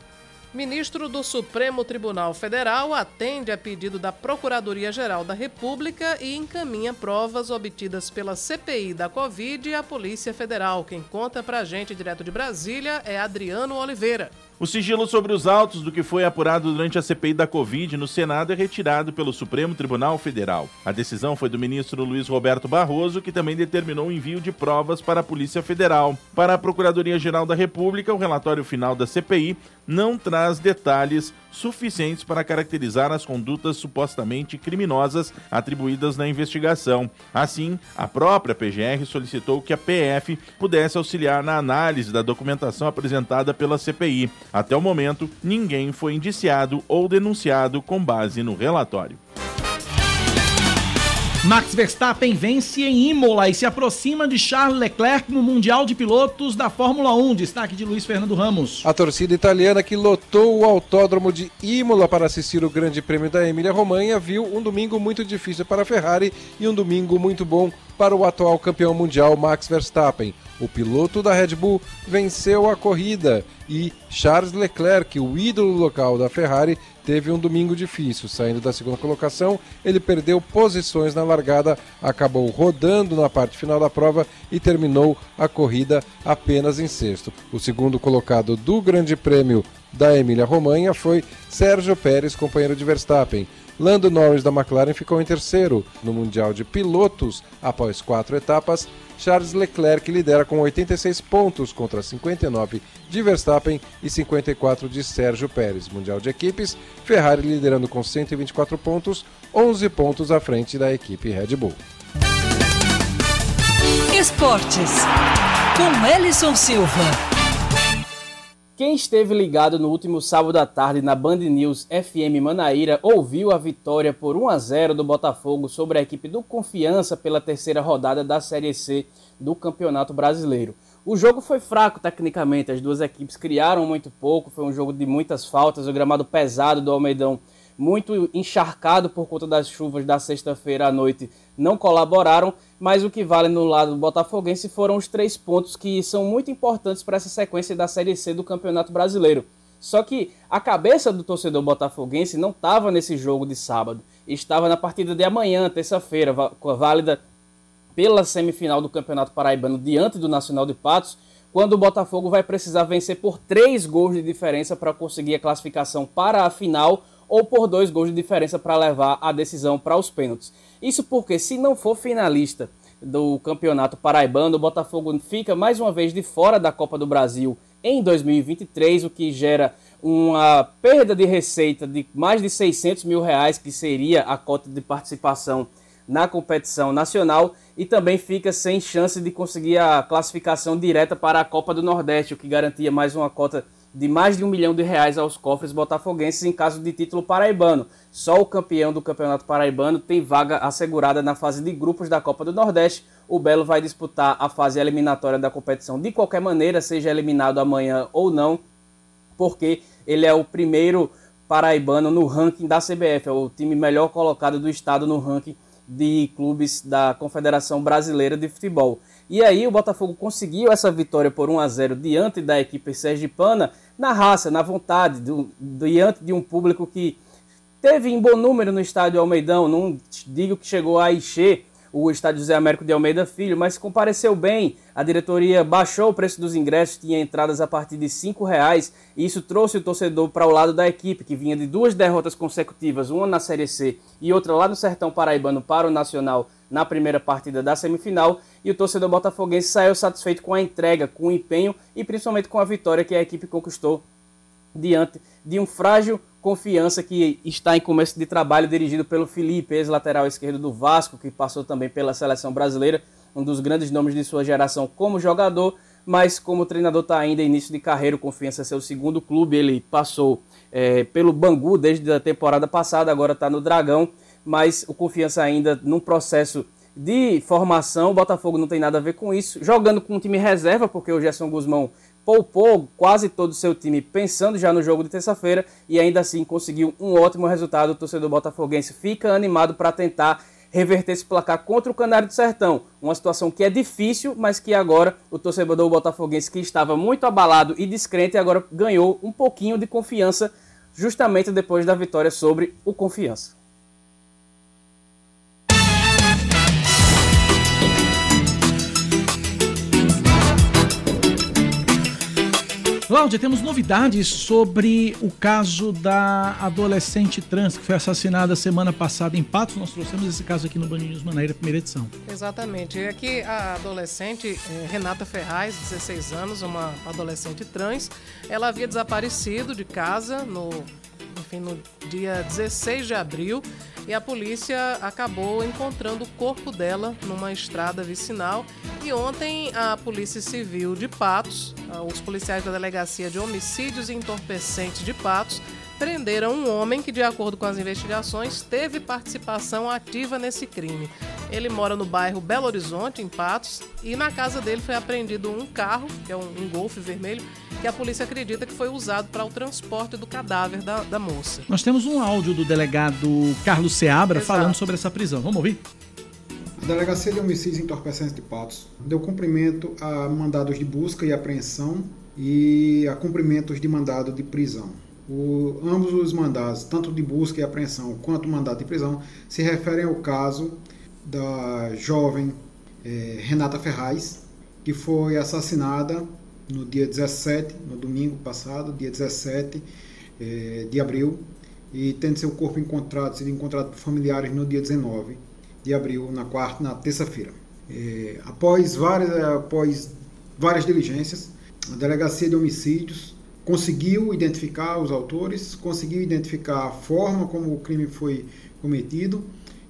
Ministro do Supremo Tribunal Federal atende a pedido da Procuradoria-Geral da República e encaminha provas obtidas pela CPI da Covid à Polícia Federal. Quem conta pra gente direto de Brasília é Adriano Oliveira. O sigilo sobre os autos do que foi apurado durante a CPI da Covid no Senado é retirado pelo Supremo Tribunal Federal. A decisão foi do ministro Luiz Roberto Barroso, que também determinou o envio de provas para a Polícia Federal. Para a Procuradoria-Geral da República, o relatório final da CPI não traz detalhes suficientes para caracterizar as condutas supostamente criminosas atribuídas na investigação. Assim, a própria PGR solicitou que a PF pudesse auxiliar na análise da documentação apresentada pela CPI. Até o momento, ninguém foi indiciado ou denunciado com base no relatório. Max Verstappen vence em Imola e se aproxima de Charles Leclerc no Mundial de Pilotos da Fórmula 1. Destaque de Luiz Fernando Ramos. A torcida italiana que lotou o autódromo de Imola para assistir o Grande Prêmio da Emília-Romanha viu um domingo muito difícil para a Ferrari e um domingo muito bom para o atual campeão mundial Max Verstappen. O piloto da Red Bull venceu a corrida e Charles Leclerc, o ídolo local da Ferrari, teve um domingo difícil. Saindo da segunda colocação, ele perdeu posições na largada, acabou rodando na parte final da prova e terminou a corrida apenas em sexto. O segundo colocado do Grande Prêmio da Emília-Romanha foi Sérgio Pérez, companheiro de Verstappen. Lando Norris da McLaren ficou em terceiro no Mundial de Pilotos após quatro etapas. Charles Leclerc lidera com 86 pontos contra 59 de Verstappen e 54 de Sérgio Pérez. Mundial de Equipes, Ferrari liderando com 124 pontos, 11 pontos à frente da equipe Red Bull. Esportes, com Ellison Silva. Quem esteve ligado no último sábado à tarde na Band News FM Manaíra ouviu a vitória por 1 a 0 do Botafogo sobre a equipe do Confiança pela terceira rodada da Série C do Campeonato Brasileiro. O jogo foi fraco tecnicamente, as duas equipes criaram muito pouco, foi um jogo de muitas faltas, o gramado pesado do Almeidão muito encharcado por conta das chuvas da sexta-feira à noite, não colaboraram, mas o que vale no lado do Botafoguense foram os três pontos que são muito importantes para essa sequência da Série C do Campeonato Brasileiro. Só que a cabeça do torcedor botafoguense não estava nesse jogo de sábado, estava na partida de amanhã, terça-feira, válida pela semifinal do Campeonato Paraibano diante do Nacional de Patos, quando o Botafogo vai precisar vencer por três gols de diferença para conseguir a classificação para a final ou por dois gols de diferença para levar a decisão para os pênaltis. Isso porque, se não for finalista do Campeonato Paraibano, o Botafogo fica mais uma vez de fora da Copa do Brasil em 2023, o que gera uma perda de receita de mais de 600 mil reais, que seria a cota de participação na competição nacional, e também fica sem chance de conseguir a classificação direta para a Copa do Nordeste, o que garantia mais uma cota mais de um milhão de reais aos cofres botafoguenses em caso de título paraibano. Só o campeão do Campeonato Paraibano tem vaga assegurada na fase de grupos da Copa do Nordeste. O Belo vai disputar a fase eliminatória da competição de qualquer maneira, seja eliminado amanhã ou não, porque ele é o primeiro paraibano no ranking da CBF, é o time melhor colocado do estado no ranking de clubes da Confederação Brasileira de Futebol. E aí o Botafogo conseguiu essa vitória por 1 a 0 diante da equipe sergipana na raça, na vontade, do, diante de um público que teve em bom número no estádio Almeidão, não digo que chegou a encher o estádio José Américo de Almeida Filho, mas compareceu bem. A diretoria baixou o preço dos ingressos, tinha entradas a partir de R$ reais e isso trouxe o torcedor para o lado da equipe, que vinha de duas derrotas consecutivas, uma na Série C e outra lá no Sertão Paraibano para o Nacional na primeira partida da semifinal. E o torcedor botafoguense saiu satisfeito com a entrega, com o empenho e principalmente com a vitória que a equipe conquistou diante de um frágil confiança que está em começo de trabalho dirigido pelo Felipe, ex-lateral esquerdo do Vasco, que passou também pela seleção brasileira, um dos grandes nomes de sua geração como jogador, mas como treinador está ainda em início de carreira, o Confiança é seu segundo clube, ele passou é, pelo Bangu desde a temporada passada, agora está no Dragão, mas o Confiança ainda num processo de formação, o Botafogo não tem nada a ver com isso, jogando com um time reserva, porque o Gerson Guzmão poupou quase todo o seu time pensando já no jogo de terça-feira e ainda assim conseguiu um ótimo resultado. O torcedor botafoguense fica animado para tentar reverter esse placar contra o Canário do Sertão. Uma situação que é difícil, mas que agora o torcedor botafoguense que estava muito abalado e descrente agora ganhou um pouquinho de confiança justamente depois da vitória sobre o Confiança. Cláudia, temos novidades sobre o caso da adolescente trans que foi assassinada semana passada em Patos. Nós trouxemos esse caso aqui no Band News Manaíra, primeira edição. Exatamente. E aqui a adolescente é, Renata Ferraz, 16 anos, uma adolescente trans, ela havia desaparecido de casa no, enfim, no dia 16 de abril e a polícia acabou encontrando o corpo dela numa estrada vicinal. E ontem a Polícia Civil de Patos, ah, os policiais da Delegacia de Homicídios e Entorpecentes de Patos, prenderam um homem que, de acordo com as investigações, teve participação ativa nesse crime. Ele mora no bairro Belo Horizonte, em Patos, e na casa dele foi apreendido um carro, que é um, um Golf vermelho, que a polícia acredita que foi usado para o transporte do cadáver da, da moça. Nós temos um áudio do delegado Carlos Seabra Exato. falando sobre essa prisão. Vamos ouvir? A Delegacia de Homicídios e Entorpecentes de Patos deu cumprimento a mandados de busca e apreensão e a cumprimentos de mandado de prisão. O, ambos os mandados, tanto de busca e apreensão quanto mandado de prisão, se referem ao caso da jovem é, Renata Ferraz, que foi assassinada no dia 17, no domingo passado, dia 17 é, de abril, e tendo seu corpo encontrado, sido encontrado por familiares no dia 19 de abril, na quarta, na terça-feira. É, após, várias, após várias diligências, a Delegacia de Homicídios conseguiu identificar os autores, conseguiu identificar a forma como o crime foi cometido,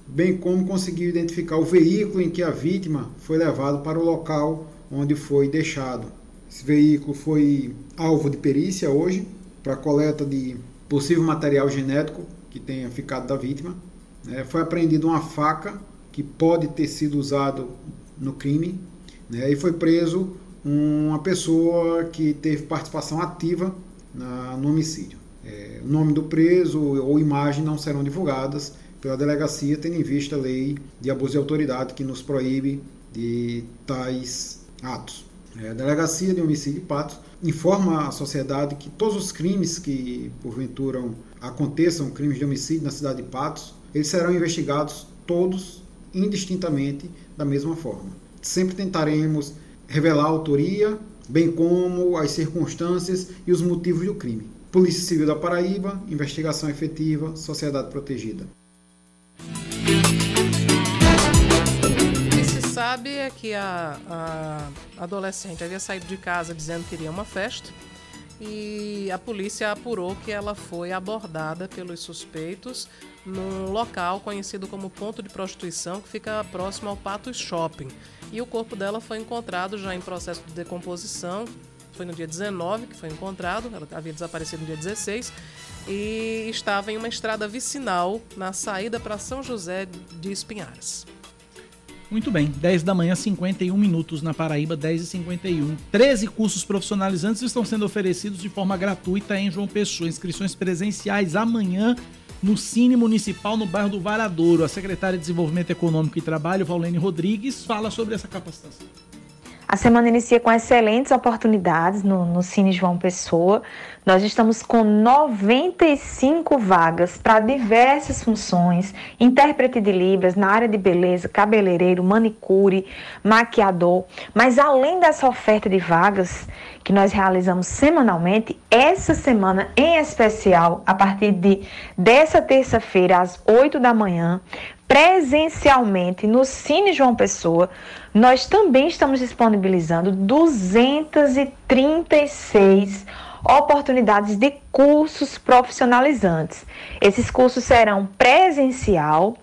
bem como conseguiu identificar o veículo em que a vítima foi levado para o local onde foi deixado. Esse veículo foi alvo de perícia hoje para coleta de possível material genético que tenha ficado da vítima. Né? Foi apreendida uma faca que pode ter sido usado no crime né? e foi preso uma pessoa que teve participação ativa na, no homicídio. É, o nome do preso ou imagem não serão divulgadas pela delegacia, tendo em vista a lei de abuso de autoridade que nos proíbe de tais atos. É, a Delegacia de Homicídio de Patos informa a sociedade que todos os crimes que porventura aconteçam, crimes de homicídio na cidade de Patos, eles serão investigados todos indistintamente da mesma forma. Sempre tentaremos revelar a autoria, bem como as circunstâncias e os motivos do crime. Polícia Civil da Paraíba, investigação efetiva, sociedade protegida. Sabe é que a, a adolescente havia saído de casa dizendo que iria uma festa e a polícia apurou que ela foi abordada pelos suspeitos num local conhecido como ponto de prostituição que fica próximo ao Patos Shopping. E o corpo dela foi encontrado já em processo de decomposição. Foi no dia 19 que foi encontrado, ela havia desaparecido no dia 16 e estava em uma estrada vicinal na saída para São José de Espinhares. Muito bem, 10 da manhã, 51 minutos na Paraíba, 10 e 51. 13 cursos profissionalizantes estão sendo oferecidos de forma gratuita em João Pessoa. Inscrições presenciais amanhã no Cine Municipal no bairro do Varadouro. A secretária de Desenvolvimento Econômico e Trabalho, Valene Rodrigues, fala sobre essa capacitação. A semana inicia com excelentes oportunidades no, no Cine João Pessoa. Nós estamos com 95 vagas para diversas funções, intérprete de Libras na área de beleza, cabeleireiro, manicure, maquiador. Mas além dessa oferta de vagas que nós realizamos semanalmente, essa semana em especial, a partir de dessa terça-feira às 8 da manhã, presencialmente no Cine João Pessoa, nós também estamos disponibilizando 236 oportunidades de cursos profissionalizantes. Esses cursos serão presencial,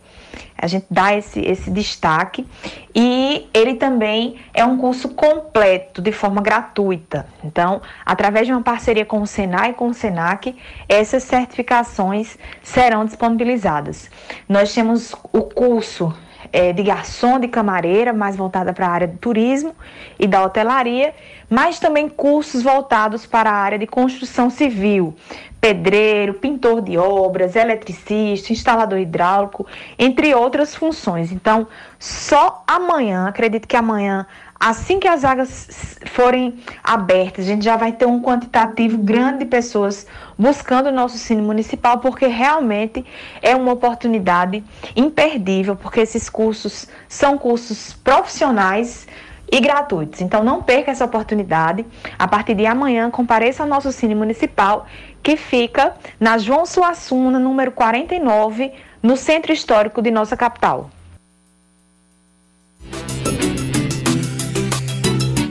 a gente dá esse, esse destaque, e ele também é um curso completo, de forma gratuita. Então, através de uma parceria com o Senai e com o Senac, essas certificações serão disponibilizadas. Nós temos o curso é, de garçom, de camareira, mais voltada para a área do turismo e da hotelaria, mas também cursos voltados para a área de construção civil, pedreiro, pintor de obras, eletricista, instalador hidráulico, entre outras funções. Então, só amanhã, acredito que amanhã Assim que as vagas forem abertas, a gente já vai ter um quantitativo grande de pessoas buscando o nosso cine municipal, porque realmente é uma oportunidade imperdível, porque esses cursos são cursos profissionais e gratuitos. Então não perca essa oportunidade. A partir de amanhã, compareça ao nosso cine municipal, que fica na João Suassuna, número 49, no centro histórico de nossa capital.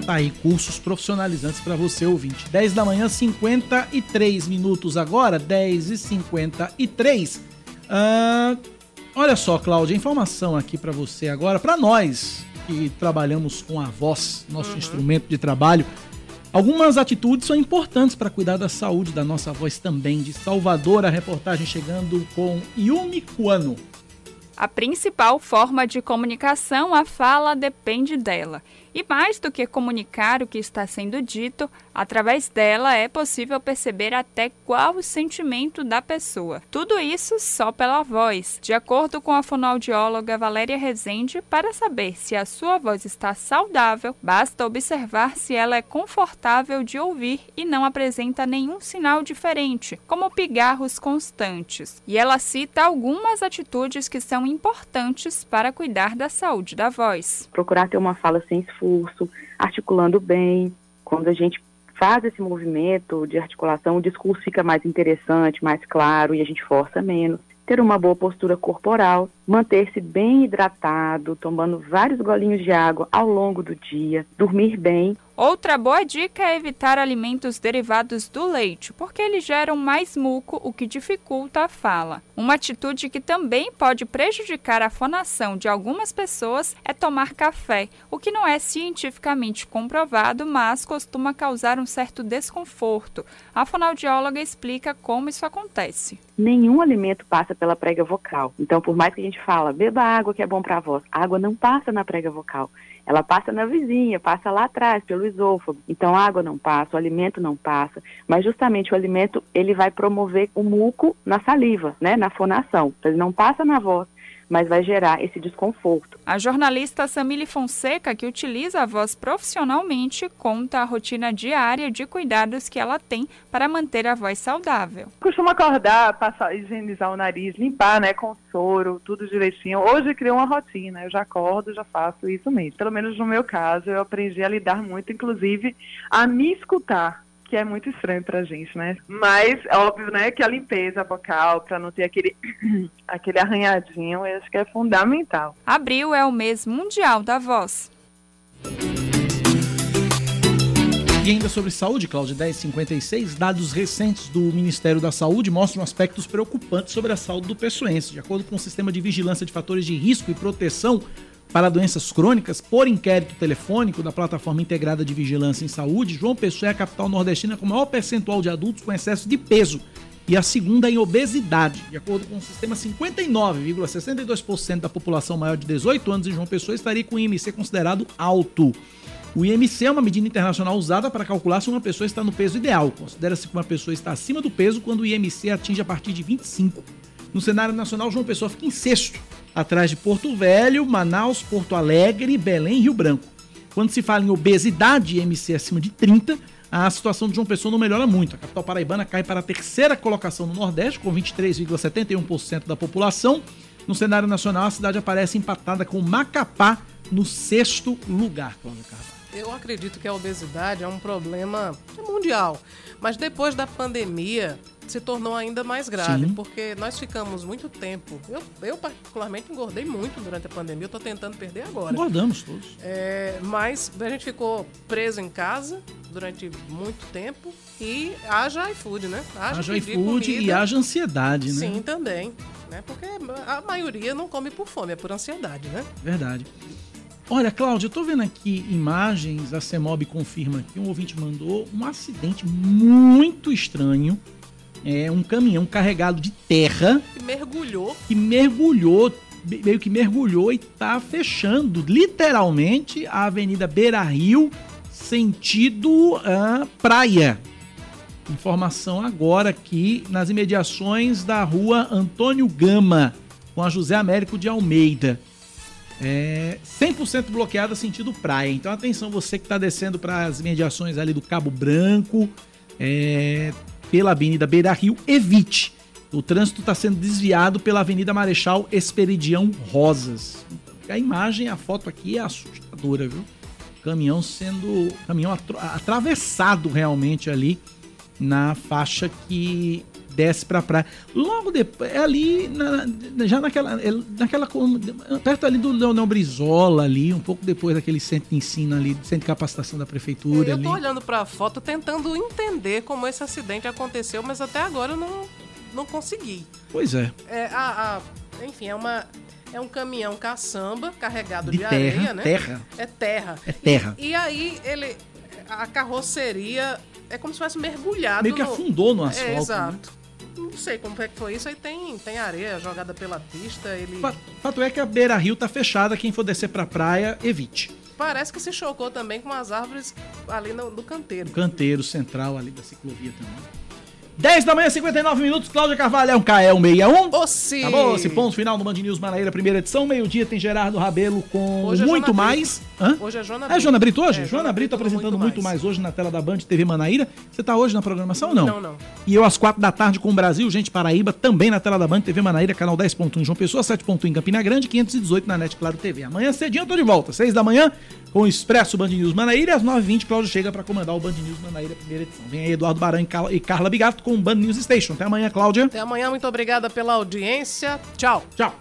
Tá aí, cursos profissionalizantes para você, ouvinte. 10 da manhã, 53 minutos agora, 10 e 53. Ah, olha só, Cláudia, informação aqui para você agora, para nós que trabalhamos com a voz, nosso uhum. instrumento de trabalho. Algumas atitudes são importantes para cuidar da saúde da nossa voz também. De Salvador, a reportagem chegando com Yumi Kuano. A principal forma de comunicação, a fala, depende dela. E mais do que comunicar o que está sendo dito, através dela é possível perceber até qual o sentimento da pessoa. Tudo isso só pela voz. De acordo com a fonoaudióloga Valéria Rezende, para saber se a sua voz está saudável, basta observar se ela é confortável de ouvir e não apresenta nenhum sinal diferente, como pigarros constantes. E ela cita algumas atitudes que são importantes para cuidar da saúde da voz. Procurar ter uma fala sem discurso, articulando bem. Quando a gente faz esse movimento de articulação, o discurso fica mais interessante, mais claro e a gente força menos. Ter uma boa postura corporal, manter-se bem hidratado, tomando vários golinhos de água ao longo do dia, dormir bem. Outra boa dica é evitar alimentos derivados do leite, porque eles geram mais muco, o que dificulta a fala. Uma atitude que também pode prejudicar a fonação de algumas pessoas é tomar café, o que não é cientificamente comprovado, mas costuma causar um certo desconforto. A fonoaudióloga explica como isso acontece. Nenhum alimento passa pela prega vocal. Então, por mais que a gente fala, beba água que é bom para a voz, a água não passa na prega vocal. Ela passa na vizinha, passa lá atrás, pelo esôfago. Então a água não passa, o alimento não passa, mas justamente o alimento ele vai promover o muco na saliva, né, na fonação. Então, ele não passa na voz, mas vai gerar esse desconforto. A jornalista Samile Fonseca, que utiliza a voz profissionalmente, conta a rotina diária de cuidados que ela tem para manter a voz saudável. Costumo acordar, passar, higienizar o nariz, limpar, né, com soro, tudo direitinho. Hoje criou uma rotina, eu já acordo, já faço isso mesmo. Pelo menos no meu caso, eu aprendi a lidar muito, inclusive, a me escutar que é muito estranho pra gente, né? Mas, óbvio, né, que a limpeza vocal, pra não ter aquele, aquele arranhadinho, eu acho que é fundamental. Abril é o mês mundial da voz. E ainda sobre saúde, Cláudia 1056, dados recentes do Ministério da Saúde mostram aspectos preocupantes sobre a saúde do pessoense. De acordo com o Sistema de Vigilância de Fatores de Risco e Proteção para doenças crônicas por inquérito telefônico da Plataforma Integrada de Vigilância em Saúde, João Pessoa é a capital nordestina com maior percentual de adultos com excesso de peso e a segunda em obesidade. De acordo com o sistema, 59,62% da população maior de 18 anos em João Pessoa estaria com o IMC considerado alto. O IMC é uma medida internacional usada para calcular se uma pessoa está no peso ideal. Considera-se que uma pessoa está acima do peso quando o IMC atinge a partir de 25. No cenário nacional, João Pessoa fica em sexto atrás de Porto Velho, Manaus, Porto Alegre, Belém e Rio Branco. Quando se fala em obesidade, MC acima de 30, a situação de João Pessoa não melhora muito. A capital paraibana cai para a terceira colocação no Nordeste, com 23,71% da população. No cenário nacional, a cidade aparece empatada com Macapá no sexto lugar, Cláudia Carvalho. Eu acredito que a obesidade é um problema mundial, mas depois da pandemia se tornou ainda mais grave, Sim. porque nós ficamos muito tempo. Eu, eu particularmente engordei muito durante a pandemia, eu estou tentando perder agora. Engordamos todos. É, mas a gente ficou preso em casa durante muito tempo e haja iFood, né? Haja pedir iFood e haja ansiedade, né? Sim, também. Né? Porque a maioria não come por fome, é por ansiedade, né? Verdade. Olha, Cláudia, eu tô vendo aqui imagens, a CEMOB confirma que um ouvinte mandou um acidente muito estranho. É um caminhão carregado de terra E mergulhou. que mergulhou, meio que mergulhou e tá fechando literalmente a Avenida Beira Rio, sentido ah, praia. Informação agora aqui nas imediações da rua Antônio Gama, com a José Américo de Almeida. É 100% bloqueada sentido praia. Então atenção, você que está descendo para as imediações ali do Cabo Branco, é, pela Avenida Beira Rio, evite. O trânsito está sendo desviado pela Avenida Marechal Esperidião Rosas. A imagem, a foto aqui é assustadora, viu? Caminhão sendo. Caminhão atra- atravessado realmente ali na faixa que desce pra praia. Logo depois, é ali, na- já naquela, é naquela. perto ali do Leonel Brizola, ali, um pouco depois daquele centro de ensino ali, centro de capacitação da prefeitura Eu ali. tô olhando pra foto tentando entender como esse acidente aconteceu, mas até agora eu não, não consegui. Pois é. É, a, a- enfim, é uma. É um caminhão caçamba carregado de, De terra, areia, né? terra. É terra. É terra. E, e aí ele. A carroceria é como se tivesse mergulhado. Meio que no- afundou no É, asfalto, né? Não sei como é que foi isso. Aí tem, tem areia jogada pela pista. Ele. Fa- Fato é que a Beira Rio tá fechada, quem for descer pra praia, evite. Parece que se chocou também com as árvores ali no, no canteiro. Canteiro central ali da ciclovia também. 10 da manhã, 59 minutos, Cláudia Carvalho, é um KL61. Ossi! Acabou esse ponto final do Band News Manaíra, primeira edição. Meio-dia tem Gerardo Rabelo com Hoje é muito mais. Hã? Hoje é Jona É Jona Brito hoje? É, Jona, Brito Brito apresentando Muito muito, mais. hoje na tela da Band TV Manaíra. Você tá hoje na programação ou não? Não, não. E eu às quatro da tarde com o Brasil, gente Paraíba, também na tela da Band TV Manaíra, canal 10.1 em João Pessoa, 7.1 em Campina Grande, 518 na NET Claro TV. Amanhã cedinho eu tô de volta, 6 da manhã, com o Expresso Band News Manaíra, às 9h20 Cláudio chega para comandar o Band News Manaíra, primeira edição. Vem aí Eduardo Baran e Carla- e Carla Bigato com o Band News Station. Até amanhã, Cláudia. Até amanhã, muito obrigada pela audiência. Tchau. Tchau.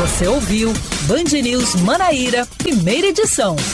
Você ouviu Band News Manaíra, primeira edição.